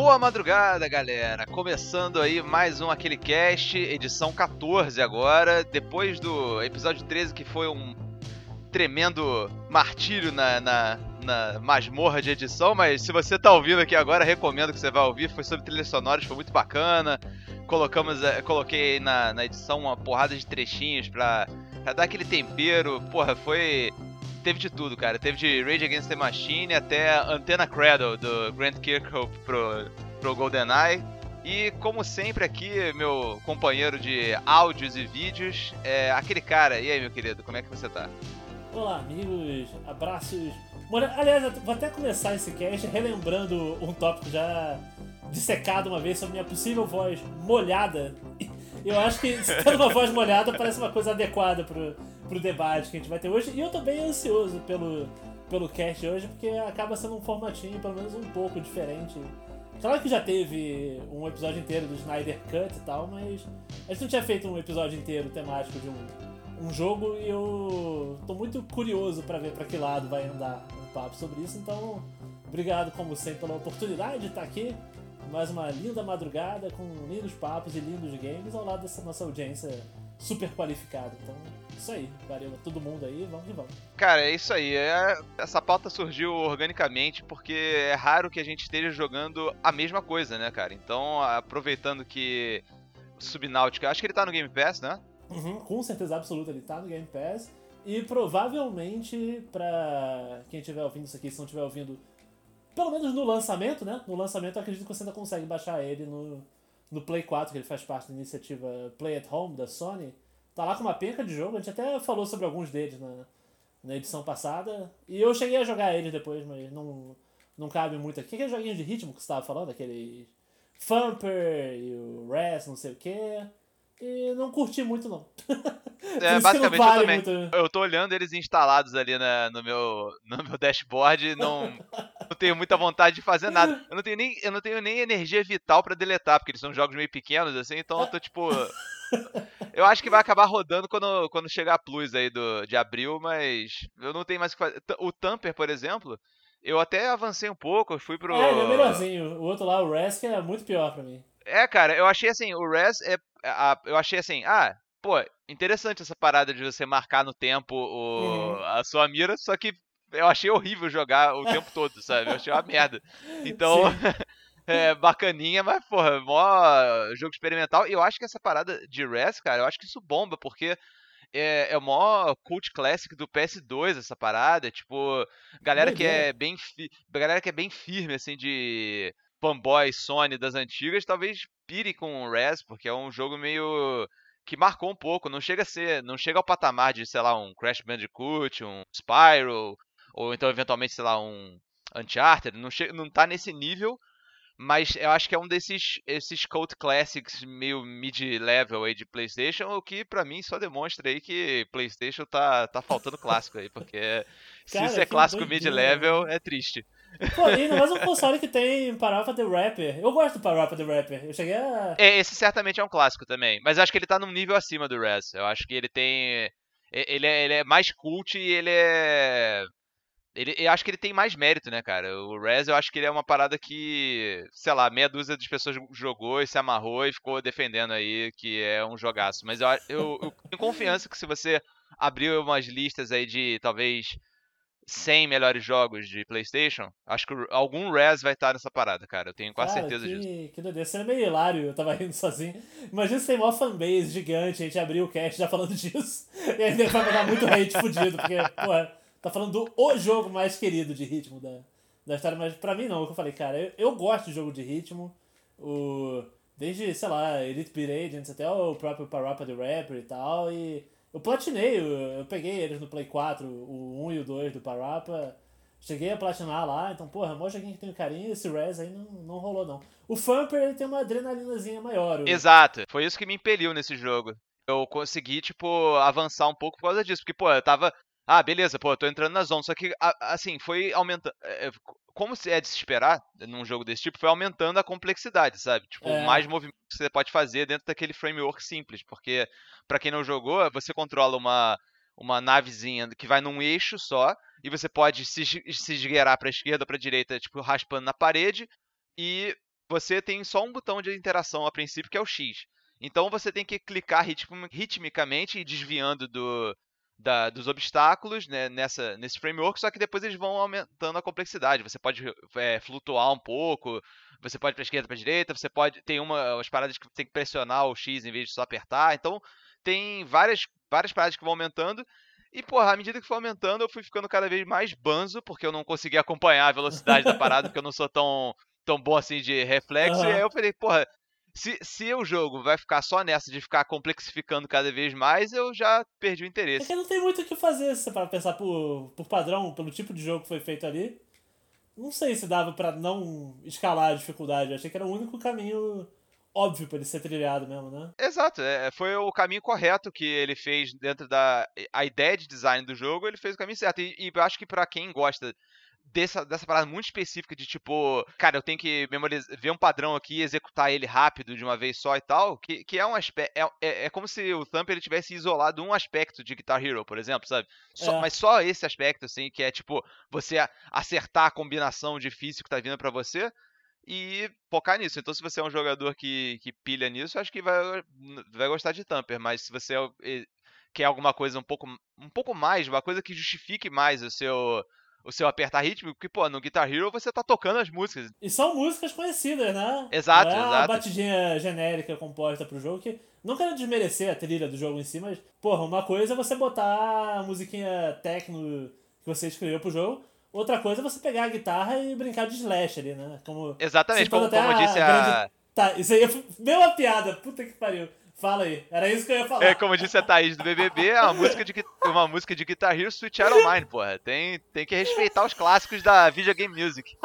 Boa madrugada, galera! Começando aí mais um Aquele Cast, edição 14 agora, depois do episódio 13 que foi um tremendo martírio na, na, na masmorra de edição, mas se você tá ouvindo aqui agora, recomendo que você vá ouvir, foi sobre trilhas sonoras, foi muito bacana. Colocamos, eh, coloquei na, na edição uma porrada de trechinhos pra, pra dar aquele tempero, porra, foi teve de tudo, cara. Teve de Rage Against the Machine até Antenna Cradle do Grant Kirkhope pro, pro GoldenEye. E como sempre aqui, meu companheiro de áudios e vídeos, é aquele cara. E aí, meu querido, como é que você tá? Olá, amigos. Abraços. Aliás, vou até começar esse cast relembrando um tópico já dissecado uma vez sobre minha possível voz molhada. Eu acho que tendo uma voz molhada parece uma coisa adequada pro, pro debate que a gente vai ter hoje. E eu tô bem ansioso pelo, pelo cast hoje, porque acaba sendo um formatinho, pelo menos um pouco diferente. Claro que já teve um episódio inteiro do Snyder Cut e tal, mas a gente não tinha feito um episódio inteiro temático de um, um jogo e eu tô muito curioso para ver para que lado vai andar um papo sobre isso. Então, obrigado como sempre pela oportunidade de estar aqui. Mais uma linda madrugada com lindos papos e lindos games ao lado dessa nossa audiência super qualificada. Então, isso aí, valeu a todo mundo aí, vamos que vamos. Cara, é isso aí. É, essa pauta surgiu organicamente porque é raro que a gente esteja jogando a mesma coisa, né, cara? Então, aproveitando que o Subnáutica, acho que ele tá no Game Pass, né? Uhum, com certeza absoluta, ele tá no Game Pass. E provavelmente, pra quem estiver ouvindo isso aqui, se não estiver ouvindo, pelo menos no lançamento, né? No lançamento eu acredito que você ainda consegue baixar ele no, no Play 4, que ele faz parte da iniciativa Play at Home da Sony. Tá lá com uma penca de jogo, a gente até falou sobre alguns deles na, na edição passada. E eu cheguei a jogar eles depois, mas não, não cabe muito aqui. Aquele joguinho de ritmo que você estava falando, aquele Thumper e o Res, não sei o que. E não curti muito, não. É, basicamente vale eu também. Muito. Eu tô olhando eles instalados ali na, no, meu, no meu dashboard e não, não tenho muita vontade de fazer nada. Eu não tenho nem, eu não tenho nem energia vital para deletar, porque eles são jogos meio pequenos, assim, então eu tô tipo. Eu acho que vai acabar rodando quando, quando chegar a Plus aí do, de abril, mas eu não tenho mais o que fazer. O Tamper, por exemplo, eu até avancei um pouco, eu fui pro. É, ele é melhorzinho. O outro lá, o que é muito pior pra mim. É, cara, eu achei assim, o Res é. A, eu achei assim, ah, pô, interessante essa parada de você marcar no tempo o, uhum. a sua mira, só que eu achei horrível jogar o tempo todo, sabe? Eu achei uma merda. Então, é bacaninha, mas, porra, mó jogo experimental. E eu acho que essa parada de Res, cara, eu acho que isso bomba, porque é, é o maior cult classic do PS2 essa parada. Tipo, galera que é bem. Galera que é bem firme, assim, de fanboy Sony das antigas, talvez pire com o Res, porque é um jogo meio que marcou um pouco, não chega a ser, não chega ao patamar de, sei lá, um Crash Bandicoot, um Spyro, ou então eventualmente, sei lá, um Uncharted, não, chega, não tá nesse nível, mas eu acho que é um desses esses cult classics meio mid-level aí de PlayStation, o que para mim só demonstra aí que PlayStation tá, tá faltando clássico aí, porque Cara, se isso é clássico mid-level, é triste. Pô, e mais um console que tem Parappa the Rapper. Eu gosto do Parappa the Rapper. Eu cheguei a. É, esse certamente é um clássico também. Mas acho que ele tá num nível acima do Res. Eu acho que ele tem. Ele é, ele é mais cult e ele é. Ele, eu acho que ele tem mais mérito, né, cara? O Res, eu acho que ele é uma parada que, sei lá, meia dúzia de pessoas jogou e se amarrou e ficou defendendo aí que é um jogaço. Mas eu, eu, eu tenho confiança que se você abrir umas listas aí de talvez 100 melhores jogos de PlayStation, acho que algum Res vai estar nessa parada, cara. Eu tenho quase cara, certeza que, disso. Que doideira. Isso é meio hilário, eu tava rindo sozinho. Imagina se tem uma fanbase gigante, a gente abriu o cast já falando disso. E ainda vai mandar muito hate fudido, porque, porra, tá falando do o jogo mais querido de ritmo da, da história. Mas pra mim não, é o que eu falei, cara, eu, eu gosto de jogo de ritmo. O, desde, sei lá, Elite Beat Agents até o próprio Parappa the Rapper e tal. E eu platinei, eu, eu, peguei eles no Play 4, o 1 e o 2 do Parappa. Cheguei a platinar lá, então, porra, mó joguinho que tem carinho, esse Res aí não, não rolou, não. O Thumper, ele tem uma adrenalinazinha maior. Exato, foi isso que me impeliu nesse jogo. Eu consegui, tipo, avançar um pouco por causa disso, porque, pô, eu tava ah, beleza, pô, eu tô entrando na zona. Só que, assim, foi aumentando. É, é, como é de se esperar num jogo desse tipo, foi aumentando a complexidade, sabe? Tipo, é. mais movimentos que você pode fazer dentro daquele framework simples. Porque, para quem não jogou, você controla uma, uma navezinha que vai num eixo só. E você pode se, se esgueirar pra esquerda ou pra direita, tipo, raspando na parede. E você tem só um botão de interação a princípio, que é o X. Então você tem que clicar ritmicamente e desviando do, da, dos obstáculos né, nessa, nesse framework, só que depois eles vão aumentando a complexidade. Você pode é, flutuar um pouco, você pode para esquerda, para direita, você pode tem uma as paradas que tem que pressionar o X em vez de só apertar. Então tem várias várias paradas que vão aumentando. E, porra, à medida que foi aumentando, eu fui ficando cada vez mais banzo, porque eu não conseguia acompanhar a velocidade da parada, porque eu não sou tão, tão bom assim de reflexo. Uhum. E aí eu falei, porra, se, se o jogo vai ficar só nessa de ficar complexificando cada vez mais, eu já perdi o interesse. Porque não tem muito o que fazer se você para pensar por, por padrão, pelo tipo de jogo que foi feito ali. Não sei se dava para não escalar a dificuldade. Eu achei que era o único caminho óbvio para ele ser trilhado mesmo, né? Exato, é, foi o caminho correto que ele fez dentro da a ideia de design do jogo, ele fez o caminho certo. E, e acho que para quem gosta dessa, dessa parada muito específica de tipo, cara, eu tenho que memorizar, ver um padrão aqui e executar ele rápido de uma vez só e tal, que, que é um aspecto. É, é, é, como se o Thumper ele tivesse isolado um aspecto de Guitar Hero, por exemplo, sabe? Só, é. Mas só esse aspecto, assim, que é tipo, você acertar a combinação difícil que tá vindo para você e focar nisso. Então, se você é um jogador que, que pilha nisso, acho que vai, vai gostar de Thumper, mas se você é, quer alguma coisa um pouco, um pouco mais, uma coisa que justifique mais o seu o seu apertar ritmo, porque, pô, no Guitar Hero você tá tocando as músicas. E são músicas conhecidas, né? Exato, é exato. uma batidinha genérica composta pro jogo, que não quero desmerecer a trilha do jogo em si, mas, porra, uma coisa é você botar a musiquinha techno que você escreveu pro jogo, outra coisa é você pegar a guitarra e brincar de slash ali, né? Como, Exatamente, como, como disse a... Grande... Tá, isso aí é uma piada, puta que pariu. Fala aí, era isso que eu ia falar. É, como disse a Thaís do BBB, é uma música de, uma música de Guitar Hero Switch Iron Mine, porra. Tem, tem que respeitar os clássicos da Video Game Music.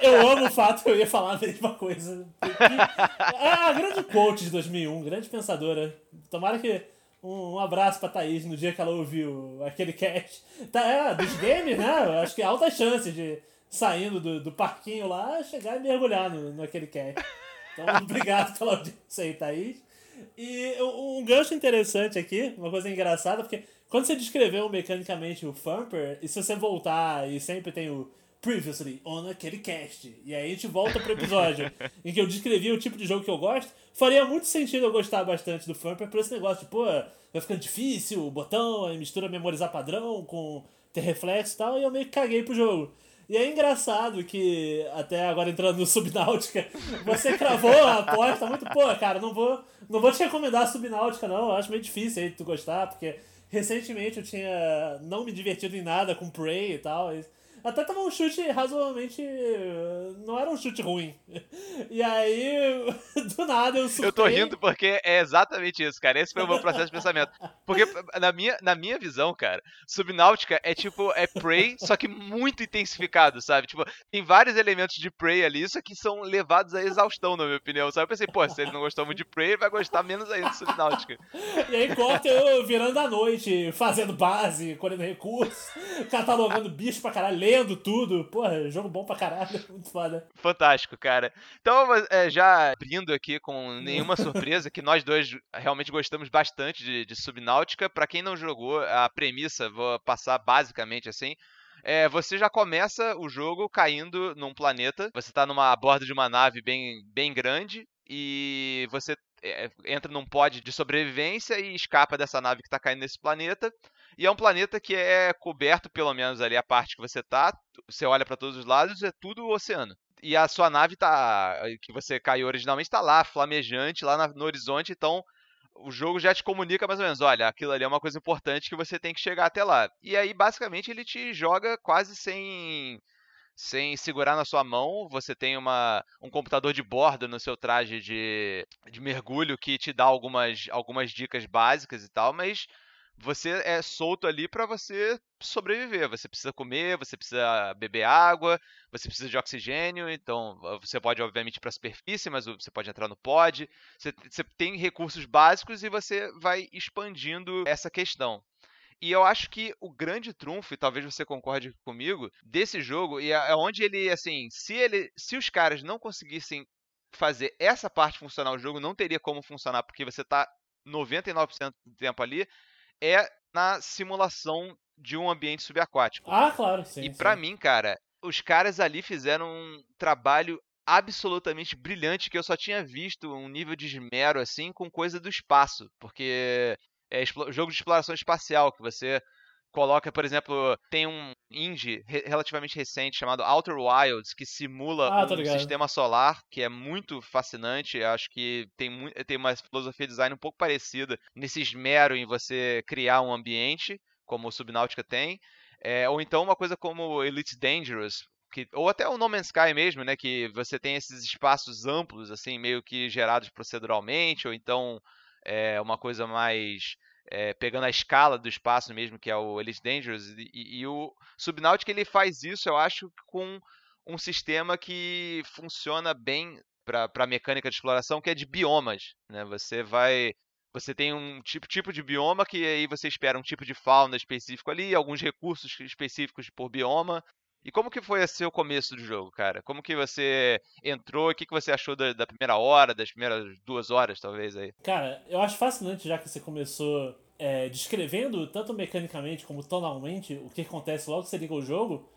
eu amo o fato que eu ia falar a mesma coisa. Ah, a grande quote de 2001, grande pensadora. Tomara que um, abraço pra Thaís no dia que ela ouviu aquele cast. Tá, é, dos games, né? Acho que há altas chances de, saindo do, do parquinho lá, chegar e mergulhar no, naquele cast. Então, obrigado pela audiência aí, Thaís. E um gancho interessante aqui, uma coisa engraçada, porque quando você descreveu mecanicamente o Thumper, e se você voltar e sempre tem o Previously on aquele cast, e aí a gente volta pro episódio em que eu descrevi o tipo de jogo que eu gosto, faria muito sentido eu gostar bastante do Thumper por esse negócio de, pô, vai ficando difícil, o botão, aí mistura memorizar padrão com ter reflexo e tal, e eu meio que caguei pro jogo. E é engraçado que, até agora entrando no Subnáutica, você cravou a aposta muito, pô, cara, não vou, não vou te recomendar a Subnáutica, não. Eu acho meio difícil aí tu gostar, porque recentemente eu tinha não me divertido em nada com Prey e tal. E até tava um chute razoavelmente. Não era um chute ruim. E aí, do nada eu surtei. Eu tô rindo porque é exatamente isso, cara. Esse foi o meu processo de pensamento. Porque, na minha, na minha visão, cara, Subnáutica é tipo, é Prey, só que muito intensificado, sabe? Tipo, tem vários elementos de Prey ali, só que são levados à exaustão, na minha opinião, sabe? Eu pensei, pô, se ele não gostou muito de Prey, ele vai gostar menos ainda de Subnáutica. E aí, corta eu virando a noite, fazendo base, colhendo recursos, catalogando bicho pra caralho, lendo tudo. Porra, jogo bom pra caralho. Muito foda. Fantástico, cara. Então, é, já abrindo aqui com nenhuma surpresa, que nós dois realmente gostamos bastante de, de Subnáutica. Pra quem não jogou, a premissa, vou passar basicamente assim. É, você já começa o jogo caindo num planeta. Você tá numa a bordo de uma nave bem, bem grande e você é, entra num pod de sobrevivência e escapa dessa nave que está caindo nesse planeta. E é um planeta que é coberto, pelo menos ali a parte que você tá, você olha para todos os lados, é tudo oceano. E a sua nave tá que você caiu originalmente está lá, flamejante, lá no horizonte, então o jogo já te comunica mais ou menos, olha, aquilo ali é uma coisa importante que você tem que chegar até lá. E aí basicamente ele te joga quase sem sem segurar na sua mão. Você tem uma, um computador de bordo no seu traje de, de mergulho que te dá algumas, algumas dicas básicas e tal, mas você é solto ali para você sobreviver. Você precisa comer, você precisa beber água, você precisa de oxigênio. Então, você pode, obviamente, ir para a superfície, mas você pode entrar no pod. Você, você tem recursos básicos e você vai expandindo essa questão. E eu acho que o grande trunfo, e talvez você concorde comigo, desse jogo, e é, onde ele, assim, se ele. Se os caras não conseguissem fazer essa parte funcionar, o jogo não teria como funcionar, porque você tá 99% do tempo ali, é na simulação de um ambiente subaquático. Ah, claro, sim. E para mim, cara, os caras ali fizeram um trabalho absolutamente brilhante que eu só tinha visto um nível de esmero assim com coisa do espaço, porque é jogo de exploração espacial que você coloca, por exemplo, tem um indie relativamente recente chamado Outer Wilds que simula ah, um sistema solar que é muito fascinante. Acho que tem, tem uma filosofia de design um pouco parecida nesse esmero em você criar um ambiente, como o Subnautica tem. É, ou então uma coisa como Elite Dangerous, que, ou até o No Man's Sky mesmo, né, que você tem esses espaços amplos, assim, meio que gerados proceduralmente, ou então é, uma coisa mais é, pegando a escala do espaço mesmo, que é o Elite Dangerous, e, e o Subnautica ele faz isso, eu acho, com um sistema que funciona bem para a mecânica de exploração, que é de biomas. Né? Você vai. Você tem um tipo, tipo de bioma que aí você espera um tipo de fauna específico ali, alguns recursos específicos por bioma, e como que foi o começo do jogo, cara? Como que você entrou? O que, que você achou da, da, primeira hora, das primeiras duas horas, talvez, aí? Cara, eu acho fascinante já que você começou é, descrevendo, tanto mecanicamente como tonalmente, o que acontece logo que você liga o jogo.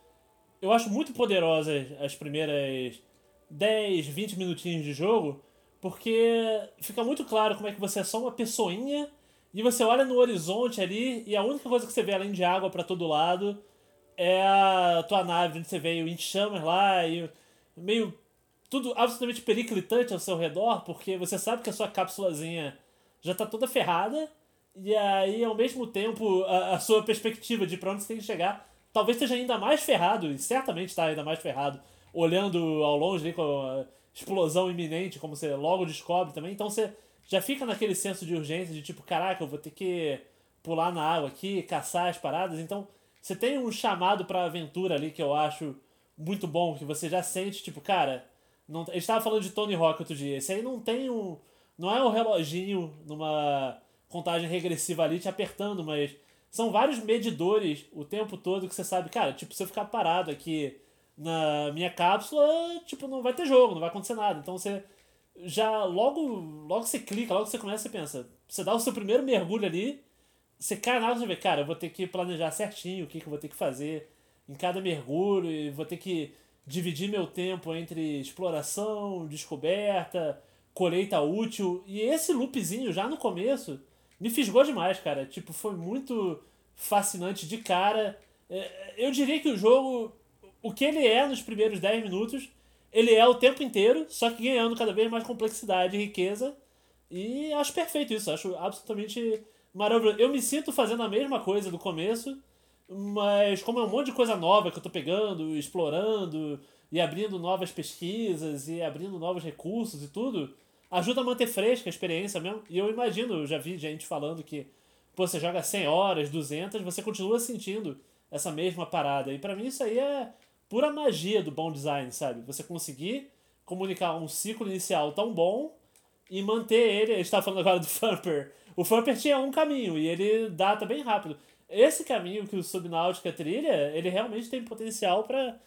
Eu acho muito poderosas as primeiras 10, 20 minutinhos de jogo, porque fica muito claro como é que você é só uma pessoinha e você olha no horizonte ali e a única coisa que você vê além de água para todo lado é a tua nave onde você veio em chamas lá e meio tudo absolutamente periclitante ao seu redor, porque você sabe que a sua cápsulazinha já tá toda ferrada, e aí ao mesmo tempo a, a sua perspectiva de pra onde você tem que chegar talvez esteja ainda mais ferrado, e certamente está ainda mais ferrado, olhando ao longe ali com a explosão iminente, como você logo descobre também, então você já fica naquele senso de urgência de tipo, caraca, eu vou ter que pular na água aqui, caçar as paradas, então você tem um chamado pra aventura ali que eu acho muito bom, que você já sente, tipo, cara. Não, a gente tava falando de Tony Hawk outro dia. Esse aí não tem um. Não é um reloginho numa contagem regressiva ali te apertando, mas são vários medidores o tempo todo que você sabe, cara, tipo, se eu ficar parado aqui na minha cápsula, tipo, não vai ter jogo, não vai acontecer nada. Então você já logo, logo você clica, logo você começa, você pensa, você dá o seu primeiro mergulho ali, você cai na água e vê, cara, eu vou ter que planejar certinho o que, que eu vou ter que fazer em cada mergulho, e vou ter que dividir meu tempo entre exploração, descoberta, colheita útil. E esse loopzinho já no começo me fisgou demais, cara. Tipo, foi muito fascinante de cara. É, eu diria que o jogo, o que ele é nos primeiros 10 minutos, ele é o tempo inteiro, só que ganhando cada vez mais complexidade e riqueza. E acho perfeito isso, acho absolutamente maravilhoso. Eu me sinto fazendo a mesma coisa do começo, mas como é um monte de coisa nova que eu tô pegando, explorando e abrindo novas pesquisas e abrindo novos recursos e tudo, ajuda a manter fresca a experiência mesmo. E eu imagino, eu já vi gente falando que pô, você joga 100 horas, 200, você continua sentindo essa mesma parada. E para mim isso aí é pura magia do bom design, sabe? Você conseguir comunicar um ciclo inicial tão bom e manter ele. A gente tá falando agora do Thumper o Flumper tinha um caminho e ele data bem rápido. Esse caminho que o Subnáutica trilha, ele realmente tem potencial para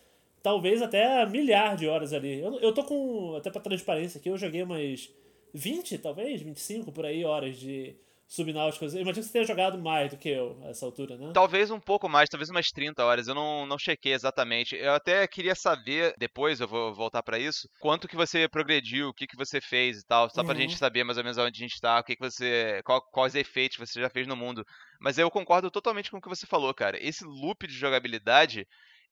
talvez até milhar de horas ali. Eu, eu tô com, até para transparência aqui, eu joguei umas 20, talvez, 25 por aí horas de subnáuticas. Eu imagino que você tenha jogado mais do que eu a essa altura, né? Talvez um pouco mais, talvez umas 30 horas. Eu não, não chequei exatamente. Eu até queria saber, depois eu vou voltar para isso, quanto que você progrediu, o que, que você fez e tal, só uhum. pra gente saber mais ou menos onde a gente tá, o que, que você. Qual, quais efeitos você já fez no mundo. Mas eu concordo totalmente com o que você falou, cara. Esse loop de jogabilidade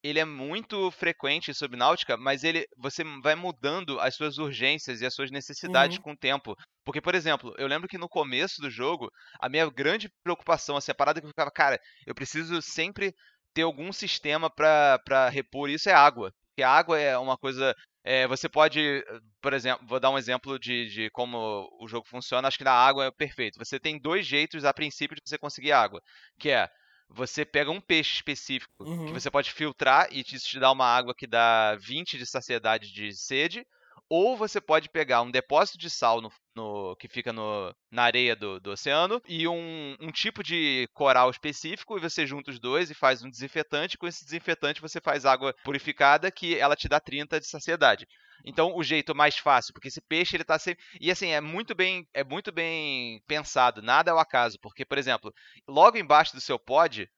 ele é muito frequente em Subnáutica, mas ele você vai mudando as suas urgências e as suas necessidades uhum. com o tempo. Porque, por exemplo, eu lembro que no começo do jogo, a minha grande preocupação, assim, a parada que eu ficava, cara, eu preciso sempre ter algum sistema para repor isso é água. Porque a água é uma coisa. É, você pode, por exemplo, vou dar um exemplo de, de como o jogo funciona. Acho que na água é perfeito. Você tem dois jeitos, a princípio, de você conseguir água. Que é você pega um peixe específico uhum. que você pode filtrar e isso te dá uma água que dá 20 de saciedade de sede, ou você pode pegar um depósito de sal no, no que fica no, na areia do, do oceano e um, um, tipo de coral específico, e você junta os dois e faz um desinfetante. Com esse desinfetante você faz água purificada que ela te dá 30 de saciedade. Então, o jeito mais fácil, porque esse peixe ele tá sempre. E assim, é muito bem, é muito bem pensado, nada é o acaso. Porque, por exemplo, logo embaixo do seu pod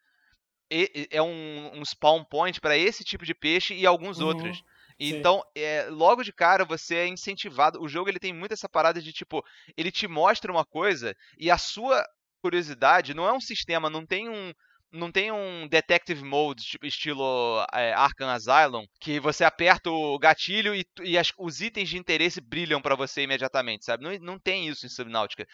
é um, um spawn point para esse tipo de peixe e alguns uhum. outros. Então, é, logo de cara, você é incentivado. O jogo ele tem muito essa parada de tipo, ele te mostra uma coisa e a sua curiosidade não é um sistema, não tem um, não tem um detective mode tipo, estilo é, Arkham Asylum que você aperta o gatilho e, e as, os itens de interesse brilham para você imediatamente, sabe? Não, não tem isso em Subnáutica.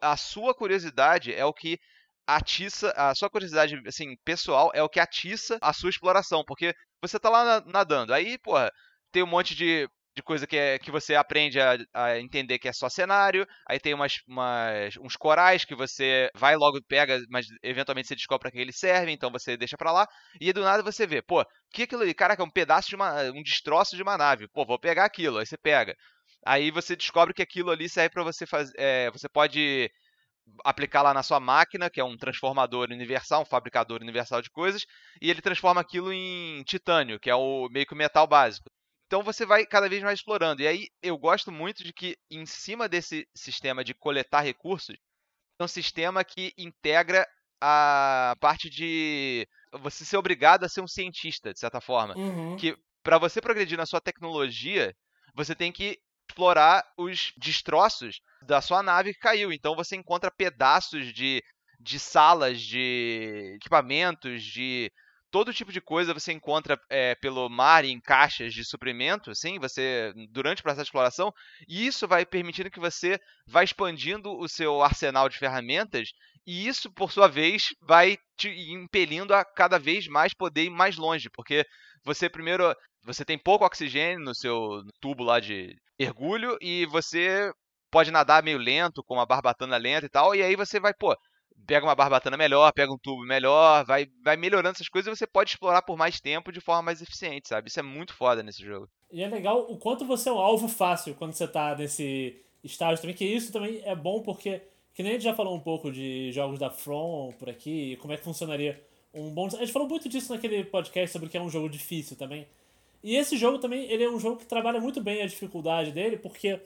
A sua curiosidade é o que atiça, a sua curiosidade assim pessoal é o que atiça a sua exploração, porque você tá lá nadando, aí, porra, tem um monte de de coisa que, é, que você aprende a, a, entender que é só cenário. Aí tem umas, umas, uns corais que você vai logo pega, mas eventualmente você descobre para que eles servem, então você deixa para lá. E do nada você vê, pô, que aquilo ali? Caraca, é um pedaço de uma. um destroço de uma nave. Pô, vou pegar aquilo. Aí você pega. Aí você descobre que aquilo ali serve para você fazer. É, você pode aplicar lá na sua máquina, que é um transformador universal, um fabricador universal de coisas, e ele transforma aquilo em titânio, que é o meio que o metal básico. Então você vai cada vez mais explorando. E aí eu gosto muito de que em cima desse sistema de coletar recursos, é um sistema que integra a parte de você ser obrigado a ser um cientista, de certa forma. Uhum. Que para você progredir na sua tecnologia, você tem que explorar os destroços da sua nave que caiu. Então você encontra pedaços de, de salas, de equipamentos, de todo tipo de coisa você encontra é, pelo mar em caixas de suprimento, assim, você durante o processo de exploração, e isso vai permitindo que você vá expandindo o seu arsenal de ferramentas, e isso, por sua vez, vai te impelindo a cada vez mais poder ir mais longe, porque você primeiro você tem pouco oxigênio no seu tubo lá de mergulho e você pode nadar meio lento, com uma barbatana lenta e tal, e aí você vai, pô, pega uma barbatana melhor, pega um tubo melhor, vai, vai melhorando essas coisas e você pode explorar por mais tempo de forma mais eficiente, sabe? Isso é muito foda nesse jogo. E é legal o quanto você é um alvo fácil quando você tá nesse estágio também, que isso também é bom porque, que nem a gente já falou um pouco de jogos da From por aqui, como é que funcionaria um bom... A gente falou muito disso naquele podcast sobre que é um jogo difícil também. E esse jogo também, ele é um jogo que trabalha muito bem a dificuldade dele, porque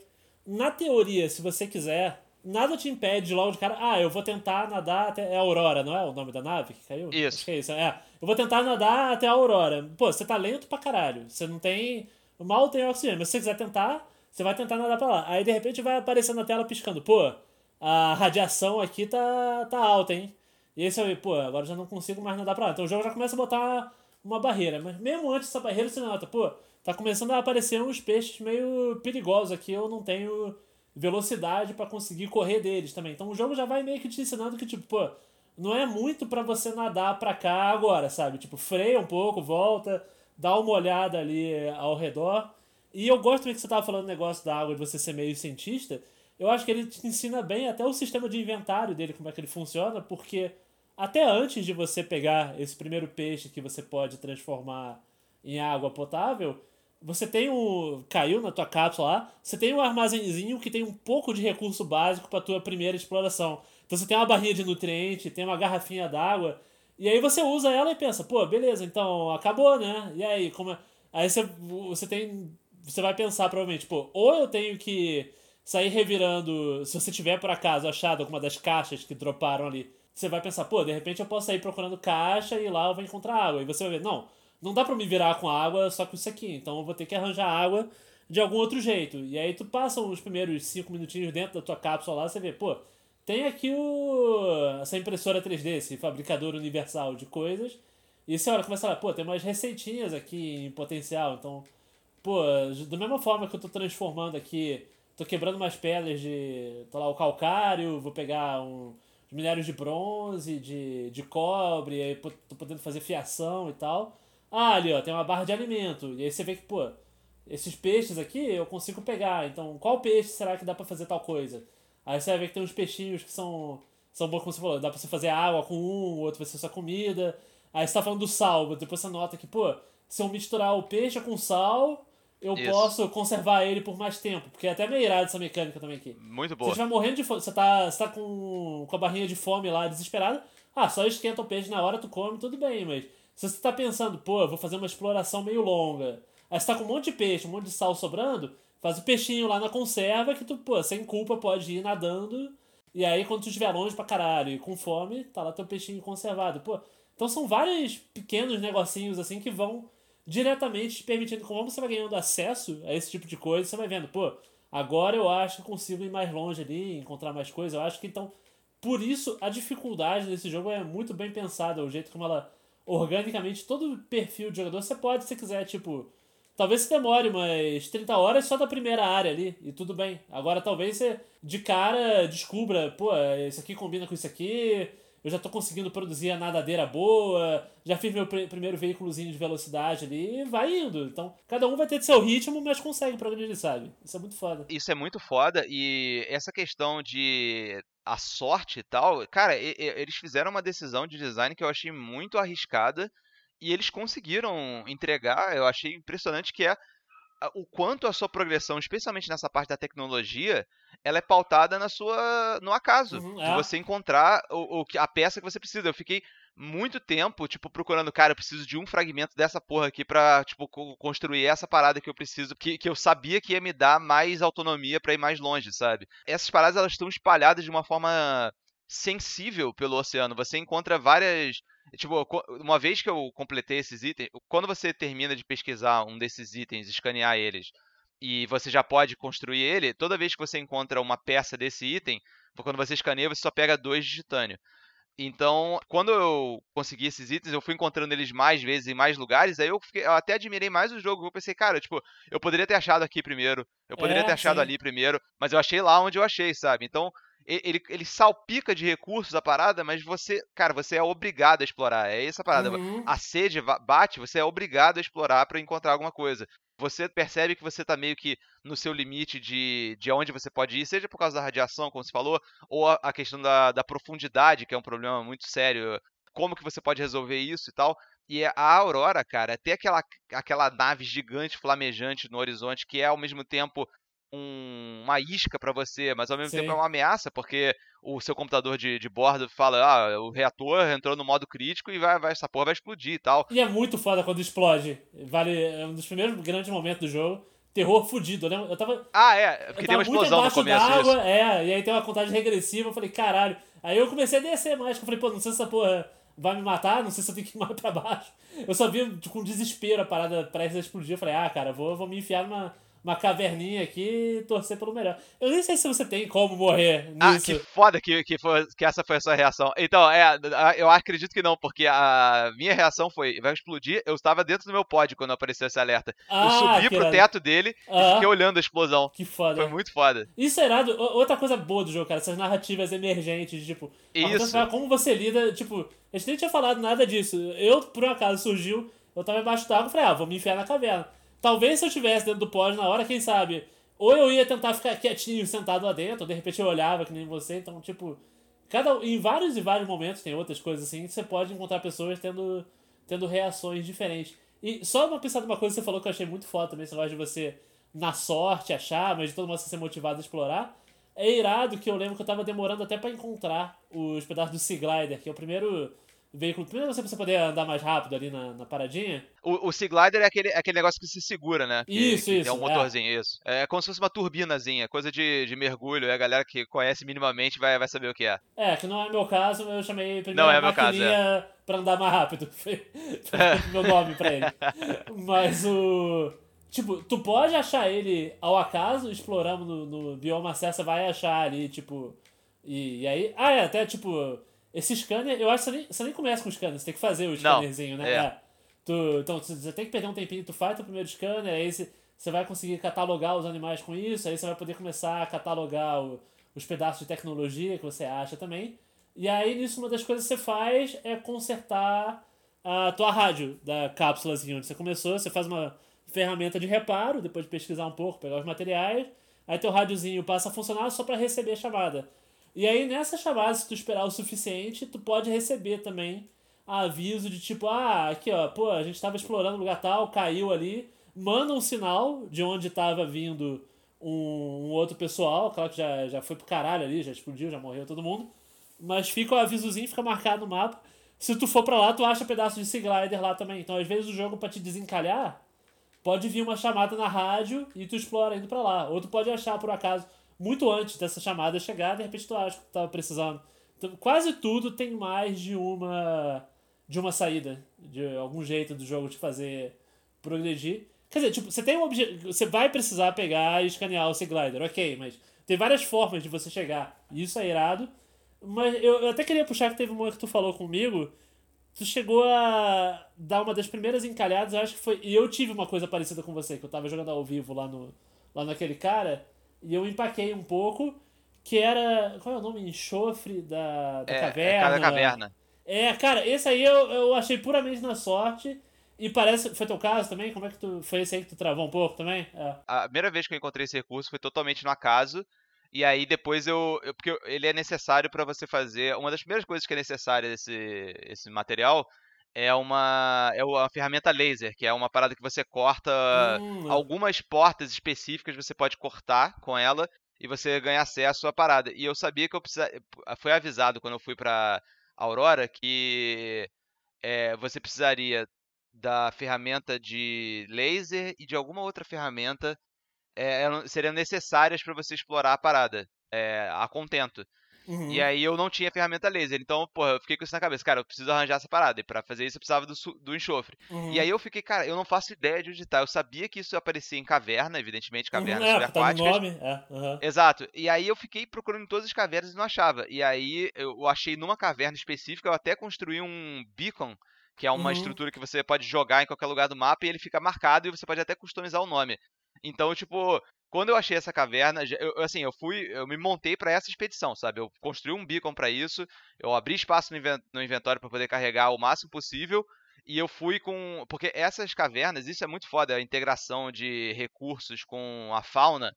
na teoria, se você quiser nada te impede de logo de cara, ah, eu vou tentar nadar até. É Aurora, não é o nome da nave que caiu? Isso. Acho que é isso. É. Eu vou tentar nadar até a Aurora. Pô, você tá lento pra caralho. Você não tem. Mal tem oxigênio, mas se você quiser tentar, você vai tentar nadar pra lá. Aí de repente vai aparecer na tela piscando, pô, a radiação aqui tá, tá alta, hein? E aí você vai, pô, agora já não consigo mais nadar pra lá. Então o jogo já começa a botar uma barreira. Mas mesmo antes dessa barreira, você nota, pô, tá começando a aparecer uns peixes meio perigosos aqui, eu não tenho velocidade para conseguir correr deles também. Então o jogo já vai meio que te ensinando que, tipo, pô, não é muito para você nadar pra cá agora, sabe? Tipo, freia um pouco, volta, dá uma olhada ali eh, ao redor. E eu gosto também que você tava falando do negócio da água, de você ser meio cientista. Eu acho que ele te ensina bem até o sistema de inventário dele, como é que ele funciona, porque até antes de você pegar esse primeiro peixe que você pode transformar em água potável, você tem o. Caiu na tua cápsula lá. Você tem um armazenzinho que tem um pouco de recurso básico para tua primeira exploração. Então você tem uma barrinha de nutriente, tem uma garrafinha d'água. E aí você usa ela e pensa, pô, beleza, então acabou, né? E aí, como é? Aí você, você tem. Você vai pensar provavelmente, pô, ou eu tenho que sair revirando. Se você tiver por acaso achado alguma das caixas que droparam ali, você vai pensar, pô, de repente eu posso sair procurando caixa e lá eu vou encontrar água. E você vai ver, não não dá para me virar com água só com isso aqui, então eu vou ter que arranjar água de algum outro jeito. E aí tu passa os primeiros 5 minutinhos dentro da tua cápsula lá, você vê, pô, tem aqui o essa impressora 3D, esse fabricador universal de coisas. E você olha, começa falar, pô, tem umas receitinhas aqui em potencial, então, pô, da mesma forma que eu tô transformando aqui, tô quebrando umas pedras de, tô lá, o calcário, vou pegar um, minérios de bronze, de, de cobre, aí tô podendo fazer fiação e tal. Ah, ali, ó, tem uma barra de alimento. E aí você vê que, pô, esses peixes aqui eu consigo pegar. Então, qual peixe será que dá para fazer tal coisa? Aí você vai ver que tem uns peixinhos que são, são bons, como você falou, dá pra você fazer água com um, o outro vai ser só comida. Aí você tá falando do sal, depois você nota que, pô, se eu misturar o peixe com sal, eu Isso. posso conservar ele por mais tempo. Porque é até meio irado essa mecânica também aqui. Muito boa. Você estiver morrendo de fome, você tá, você tá com, com a barrinha de fome lá, desesperado. Ah, só esquenta o peixe na hora, tu come, tudo bem, mas se você está pensando, pô, eu vou fazer uma exploração meio longa, aí você tá com um monte de peixe, um monte de sal sobrando, faz o peixinho lá na conserva que tu, pô, sem culpa pode ir nadando. E aí, quando tu estiver longe pra caralho e com fome, tá lá teu peixinho conservado. Pô, então são vários pequenos negocinhos assim que vão diretamente te permitindo, como você vai ganhando acesso a esse tipo de coisa, você vai vendo, pô, agora eu acho que consigo ir mais longe ali, encontrar mais coisas. Eu acho que então, por isso, a dificuldade desse jogo é muito bem pensada, o jeito como ela organicamente, todo perfil de jogador, você pode, se quiser, tipo. Talvez você demore umas 30 horas só da primeira área ali, e tudo bem. Agora talvez você de cara descubra, pô, isso aqui combina com isso aqui, eu já tô conseguindo produzir a nadadeira boa, já fiz meu pr primeiro veículozinho de velocidade ali e vai indo. Então, cada um vai ter seu ritmo, mas consegue progredir, sabe? Isso é muito foda. Isso é muito foda e essa questão de a sorte e tal, cara, e, e, eles fizeram uma decisão de design que eu achei muito arriscada e eles conseguiram entregar, eu achei impressionante que é o quanto a sua progressão, especialmente nessa parte da tecnologia, ela é pautada na sua no acaso uhum, é. de você encontrar o, o, a peça que você precisa. Eu fiquei muito tempo, tipo, procurando, cara, eu preciso de um fragmento dessa porra aqui pra, tipo, construir essa parada que eu preciso, que, que eu sabia que ia me dar mais autonomia para ir mais longe, sabe? Essas paradas, elas estão espalhadas de uma forma sensível pelo oceano. Você encontra várias Tipo, uma vez que eu completei esses itens, quando você termina de pesquisar um desses itens, escanear eles, e você já pode construir ele, toda vez que você encontra uma peça desse item, quando você escaneia, você só pega dois de titânio. Então, quando eu consegui esses itens, eu fui encontrando eles mais vezes em mais lugares, aí eu, fiquei, eu até admirei mais o jogo. Eu pensei, cara, tipo, eu poderia ter achado aqui primeiro, eu poderia é, ter achado sim. ali primeiro, mas eu achei lá onde eu achei, sabe? Então, ele, ele salpica de recursos a parada, mas você, cara, você é obrigado a explorar. É essa parada. Uhum. A sede bate, você é obrigado a explorar para encontrar alguma coisa. Você percebe que você tá meio que no seu limite de, de onde você pode ir, seja por causa da radiação, como você falou, ou a, a questão da, da profundidade, que é um problema muito sério. Como que você pode resolver isso e tal. E a Aurora, cara, tem aquela, aquela nave gigante flamejante no horizonte que é ao mesmo tempo um, uma isca para você, mas ao mesmo Sim. tempo é uma ameaça, porque o seu computador de, de bordo fala, ah, o reator entrou no modo crítico e vai, vai, essa porra vai explodir e tal. E é muito foda quando explode. Vale, é um dos primeiros grandes momentos do jogo. Terror fudido, né? Eu tava. Ah, é, porque tem uma explosão no começo. D'água, é, e aí tem uma contagem regressiva, eu falei, caralho. Aí eu comecei a descer mais, eu falei, pô, não sei se essa porra vai me matar, não sei se eu tenho que ir mais pra baixo. Eu só vi com desespero a parada prestes a explodir. Eu falei, ah, cara, vou, vou me enfiar numa, uma caverninha aqui e torcer pelo melhor. Eu nem sei se você tem como morrer nisso. Ah, que foda que, que, foi, que essa foi a sua reação. Então, é, eu acredito que não, porque a minha reação foi, vai explodir, eu estava dentro do meu pod quando apareceu esse alerta. Ah, eu subi pro teto dele ah, e fiquei olhando a explosão. Que foda. Foi muito foda. Isso é irado. Outra coisa boa do jogo, cara, essas narrativas emergentes, tipo, Isso. como você lida, tipo, a gente nem tinha falado nada disso. Eu, por um acaso, surgiu, eu tava embaixo d'água e falei, ah, vou me enfiar na caverna. Talvez se eu estivesse dentro do pod na hora, quem sabe, ou eu ia tentar ficar quietinho, sentado lá dentro, ou de repente eu olhava que nem você, então, tipo, cada em vários e vários momentos tem outras coisas assim, você pode encontrar pessoas tendo, tendo reações diferentes. E só uma pensada uma coisa que você falou que eu achei muito foda também, esse negócio de você, na sorte, achar, mas de todo mundo ser motivado a explorar. É irado que eu lembro que eu tava demorando até para encontrar os pedaços do Sea Glider, que é o primeiro veículo. Primeiro você poder andar mais rápido ali na, na paradinha. O, o Sea Glider é aquele, é aquele negócio que se segura, né? Que, isso, que isso. É um motorzinho, é. isso. É como se fosse uma turbinazinha, coisa de, de mergulho. E a galera que conhece minimamente vai, vai saber o que é. É, que não é meu caso, eu chamei primeiro não é meu caso, é. pra andar mais rápido. Foi, foi meu nome pra ele. Mas o. Tipo, tu pode achar ele ao acaso, explorando no, no bioma acesso, você vai achar ali, tipo. E, e aí. Ah, é, até tipo esse scanner, eu acho que você nem, você nem começa com o scanner, você tem que fazer o scannerzinho, né? É. É. Tu, então você tem que perder um tempinho, tu faz o primeiro scanner, aí você, você vai conseguir catalogar os animais com isso, aí você vai poder começar a catalogar o, os pedaços de tecnologia que você acha também. E aí nisso uma das coisas que você faz é consertar a tua rádio da cápsula assim, onde você começou, você faz uma ferramenta de reparo, depois de pesquisar um pouco, pegar os materiais, aí teu rádiozinho passa a funcionar só para receber a chamada. E aí nessa chamada, se tu esperar o suficiente, tu pode receber também aviso de tipo, ah, aqui ó, pô, a gente tava explorando lugar tal, caiu ali, manda um sinal de onde tava vindo um, um, outro pessoal, claro que já, já foi pro caralho ali, já explodiu, já morreu todo mundo, mas fica o avisozinho, fica marcado no mapa. Se tu for para lá, tu acha pedaço de Sea Glider lá também. Então, às vezes, o jogo, para te desencalhar, pode vir uma chamada na rádio e tu explora indo para lá. Ou tu pode achar, por acaso, muito antes dessa chamada chegar, de repente tu acha que tu tava precisando. Então, quase tudo tem mais de uma de uma saída, de algum jeito do jogo de fazer progredir. Quer dizer, tipo, você tem um objetivo. Você vai precisar pegar e escanear o Sea-Glider, ok, mas tem várias formas de você chegar. Isso é irado. Mas eu, eu até queria puxar que teve uma que tu falou comigo. Tu chegou a dar uma das primeiras encalhadas, eu acho que foi. E eu tive uma coisa parecida com você, que eu tava jogando ao vivo lá, no, lá naquele cara, e eu empaquei um pouco, que era. Qual é o nome? Enxofre da, da É, caverna. é cada caverna. É, cara, esse aí eu, eu achei puramente na sorte. E parece. Foi teu caso também? Como é que tu. Foi esse aí que tu travou um pouco também? É. A primeira vez que eu encontrei esse recurso foi totalmente no acaso. E aí depois eu. eu- porque ele é necessário pra você fazer. Uma das primeiras coisas que é necessária desse esse material é uma. É uma ferramenta laser, que é uma parada que você corta. Hum, Algumas portas específicas você pode cortar com ela e você ganha acesso à parada. E eu sabia que eu precisava. Foi avisado quando eu fui pra Aurora que é, você precisaria da ferramenta de laser e de alguma outra ferramenta é, seriam necessárias para você explorar a parada é, a contento. Uhum. E aí eu não tinha ferramenta laser, então, porra, eu fiquei com isso na cabeça. Cara, eu preciso arranjar essa parada. E pra fazer isso eu precisava do, do enxofre. Uhum. E aí eu fiquei, cara, eu não faço ideia de onde tá. Eu sabia que isso ia aparecer em caverna, evidentemente, cavernas uhum, é, tá no nome. É, uhum. Exato. E aí eu fiquei procurando em todas as cavernas e não achava. E aí eu achei numa caverna específica, eu até construí um beacon, que é uma Uhum. estrutura que você pode jogar em qualquer lugar do mapa e ele fica marcado e você pode até customizar o nome. Então, tipo, quando eu achei essa caverna, eu, assim, eu fui, eu me montei pra essa expedição, sabe? Eu construí um beacon pra isso, eu abri espaço no inven- no inventório pra poder carregar o máximo possível. E eu fui com. Porque essas cavernas, isso é muito foda, a integração de recursos com a fauna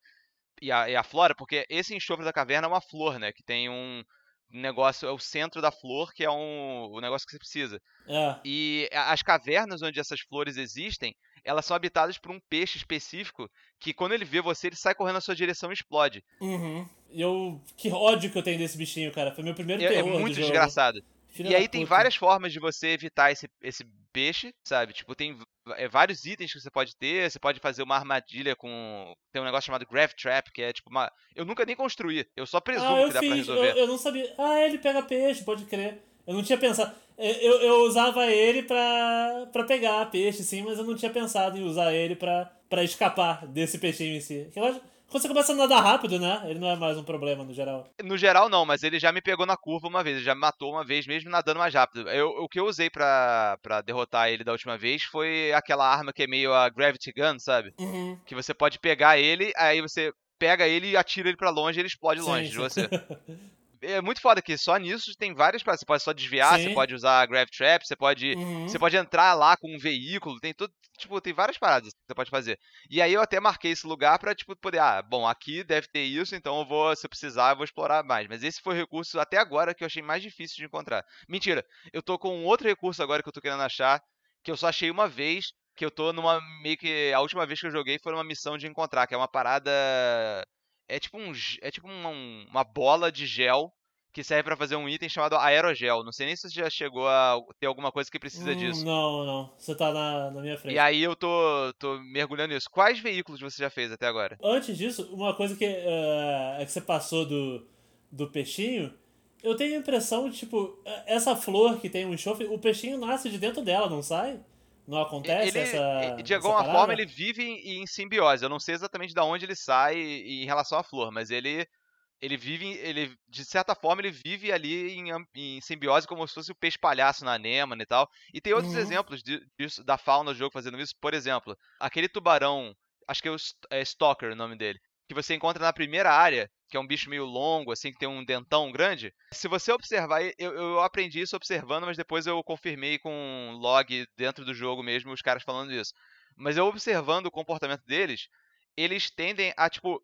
e a, e a flora, porque esse enxofre da caverna é uma flor, né? Que tem um negócio, é o centro da flor, que é um, o negócio que você precisa. É. E as cavernas onde essas flores existem, elas são habitadas por um peixe específico que quando ele vê você, ele sai correndo na sua direção e explode. Uhum. E eu. Que ódio que eu tenho desse bichinho, cara. Foi meu primeiro É, é terror. do muito desgraçado. E aí tem puta. várias formas de você evitar esse, esse peixe, sabe? Tipo, tem é, vários itens que você pode ter. Você pode fazer uma armadilha com. Tem um negócio chamado Grav Trap, que é tipo uma. Eu nunca nem construí. Eu só presumo Ah, eu que dá pra fiz. Eu, resolver. eu não sabia. Ah, ele pega peixe, pode crer. Eu não tinha pensado. Eu, eu usava ele pra, pra pegar peixe, sim, mas eu não tinha pensado em usar ele pra, pra escapar desse peixinho em si. Eu acho- Quando você começa a nadar rápido, né? Ele não é mais um problema no geral. No geral, não, mas ele já me pegou na curva uma vez, ele já me matou uma vez, mesmo nadando mais rápido. Eu- o que eu usei pra, pra derrotar ele da última vez foi aquela arma que é meio a Gravity Gun, sabe? Uhum. Que você pode pegar ele, aí você pega ele e atira ele pra longe e ele explode Sim, longe de sim. você. É muito foda que só nisso tem várias paradas. Você pode só desviar, Sim. você pode usar a Grav Trap, você pode. Uhum. Você pode entrar lá com um veículo, tem tudo. Tipo, tem várias paradas que você pode fazer. E aí eu até marquei esse lugar pra, tipo, poder. Ah, bom, aqui deve ter isso, então eu vou, se eu precisar, eu vou explorar mais. Mas esse foi o recurso até agora que eu achei mais difícil de encontrar. Mentira, eu tô com um outro recurso agora que eu tô querendo achar, que eu só achei uma vez, que eu tô numa. meio que. A última vez que eu joguei foi numa missão de encontrar, que é uma parada. É tipo um. É tipo uma, um- uma bola de gel que serve pra fazer um item chamado aerogel. Não sei nem se você já chegou a ter alguma coisa que precisa Hum, disso. Não, não. Você tá na, na minha frente. E aí eu tô, tô mergulhando nisso. Quais veículos você já fez até agora? Antes disso, uma coisa que, eh, é que você passou do, do peixinho, eu tenho a impressão tipo, eh, essa flor que tem um enxofre, o peixinho nasce de dentro dela, não sai? Não acontece ele, essa. de essa alguma parada? forma, ele vive em, em simbiose. Eu não sei exatamente de onde ele sai em relação à flor, mas ele ele vive, ele de certa forma ele vive ali em, em simbiose como se fosse o peixe palhaço na anêmone e tal. E tem outros Uhum. exemplos di- disso da fauna do jogo fazendo isso. Por exemplo, aquele tubarão, acho que é o é Stalker o nome dele, que você encontra na primeira área, que é um bicho meio longo, assim, que tem um dentão grande. Se você observar, eu, eu aprendi isso observando, mas depois eu confirmei com um log dentro do jogo mesmo, os caras falando isso. Mas eu observando o comportamento deles, eles tendem a, tipo,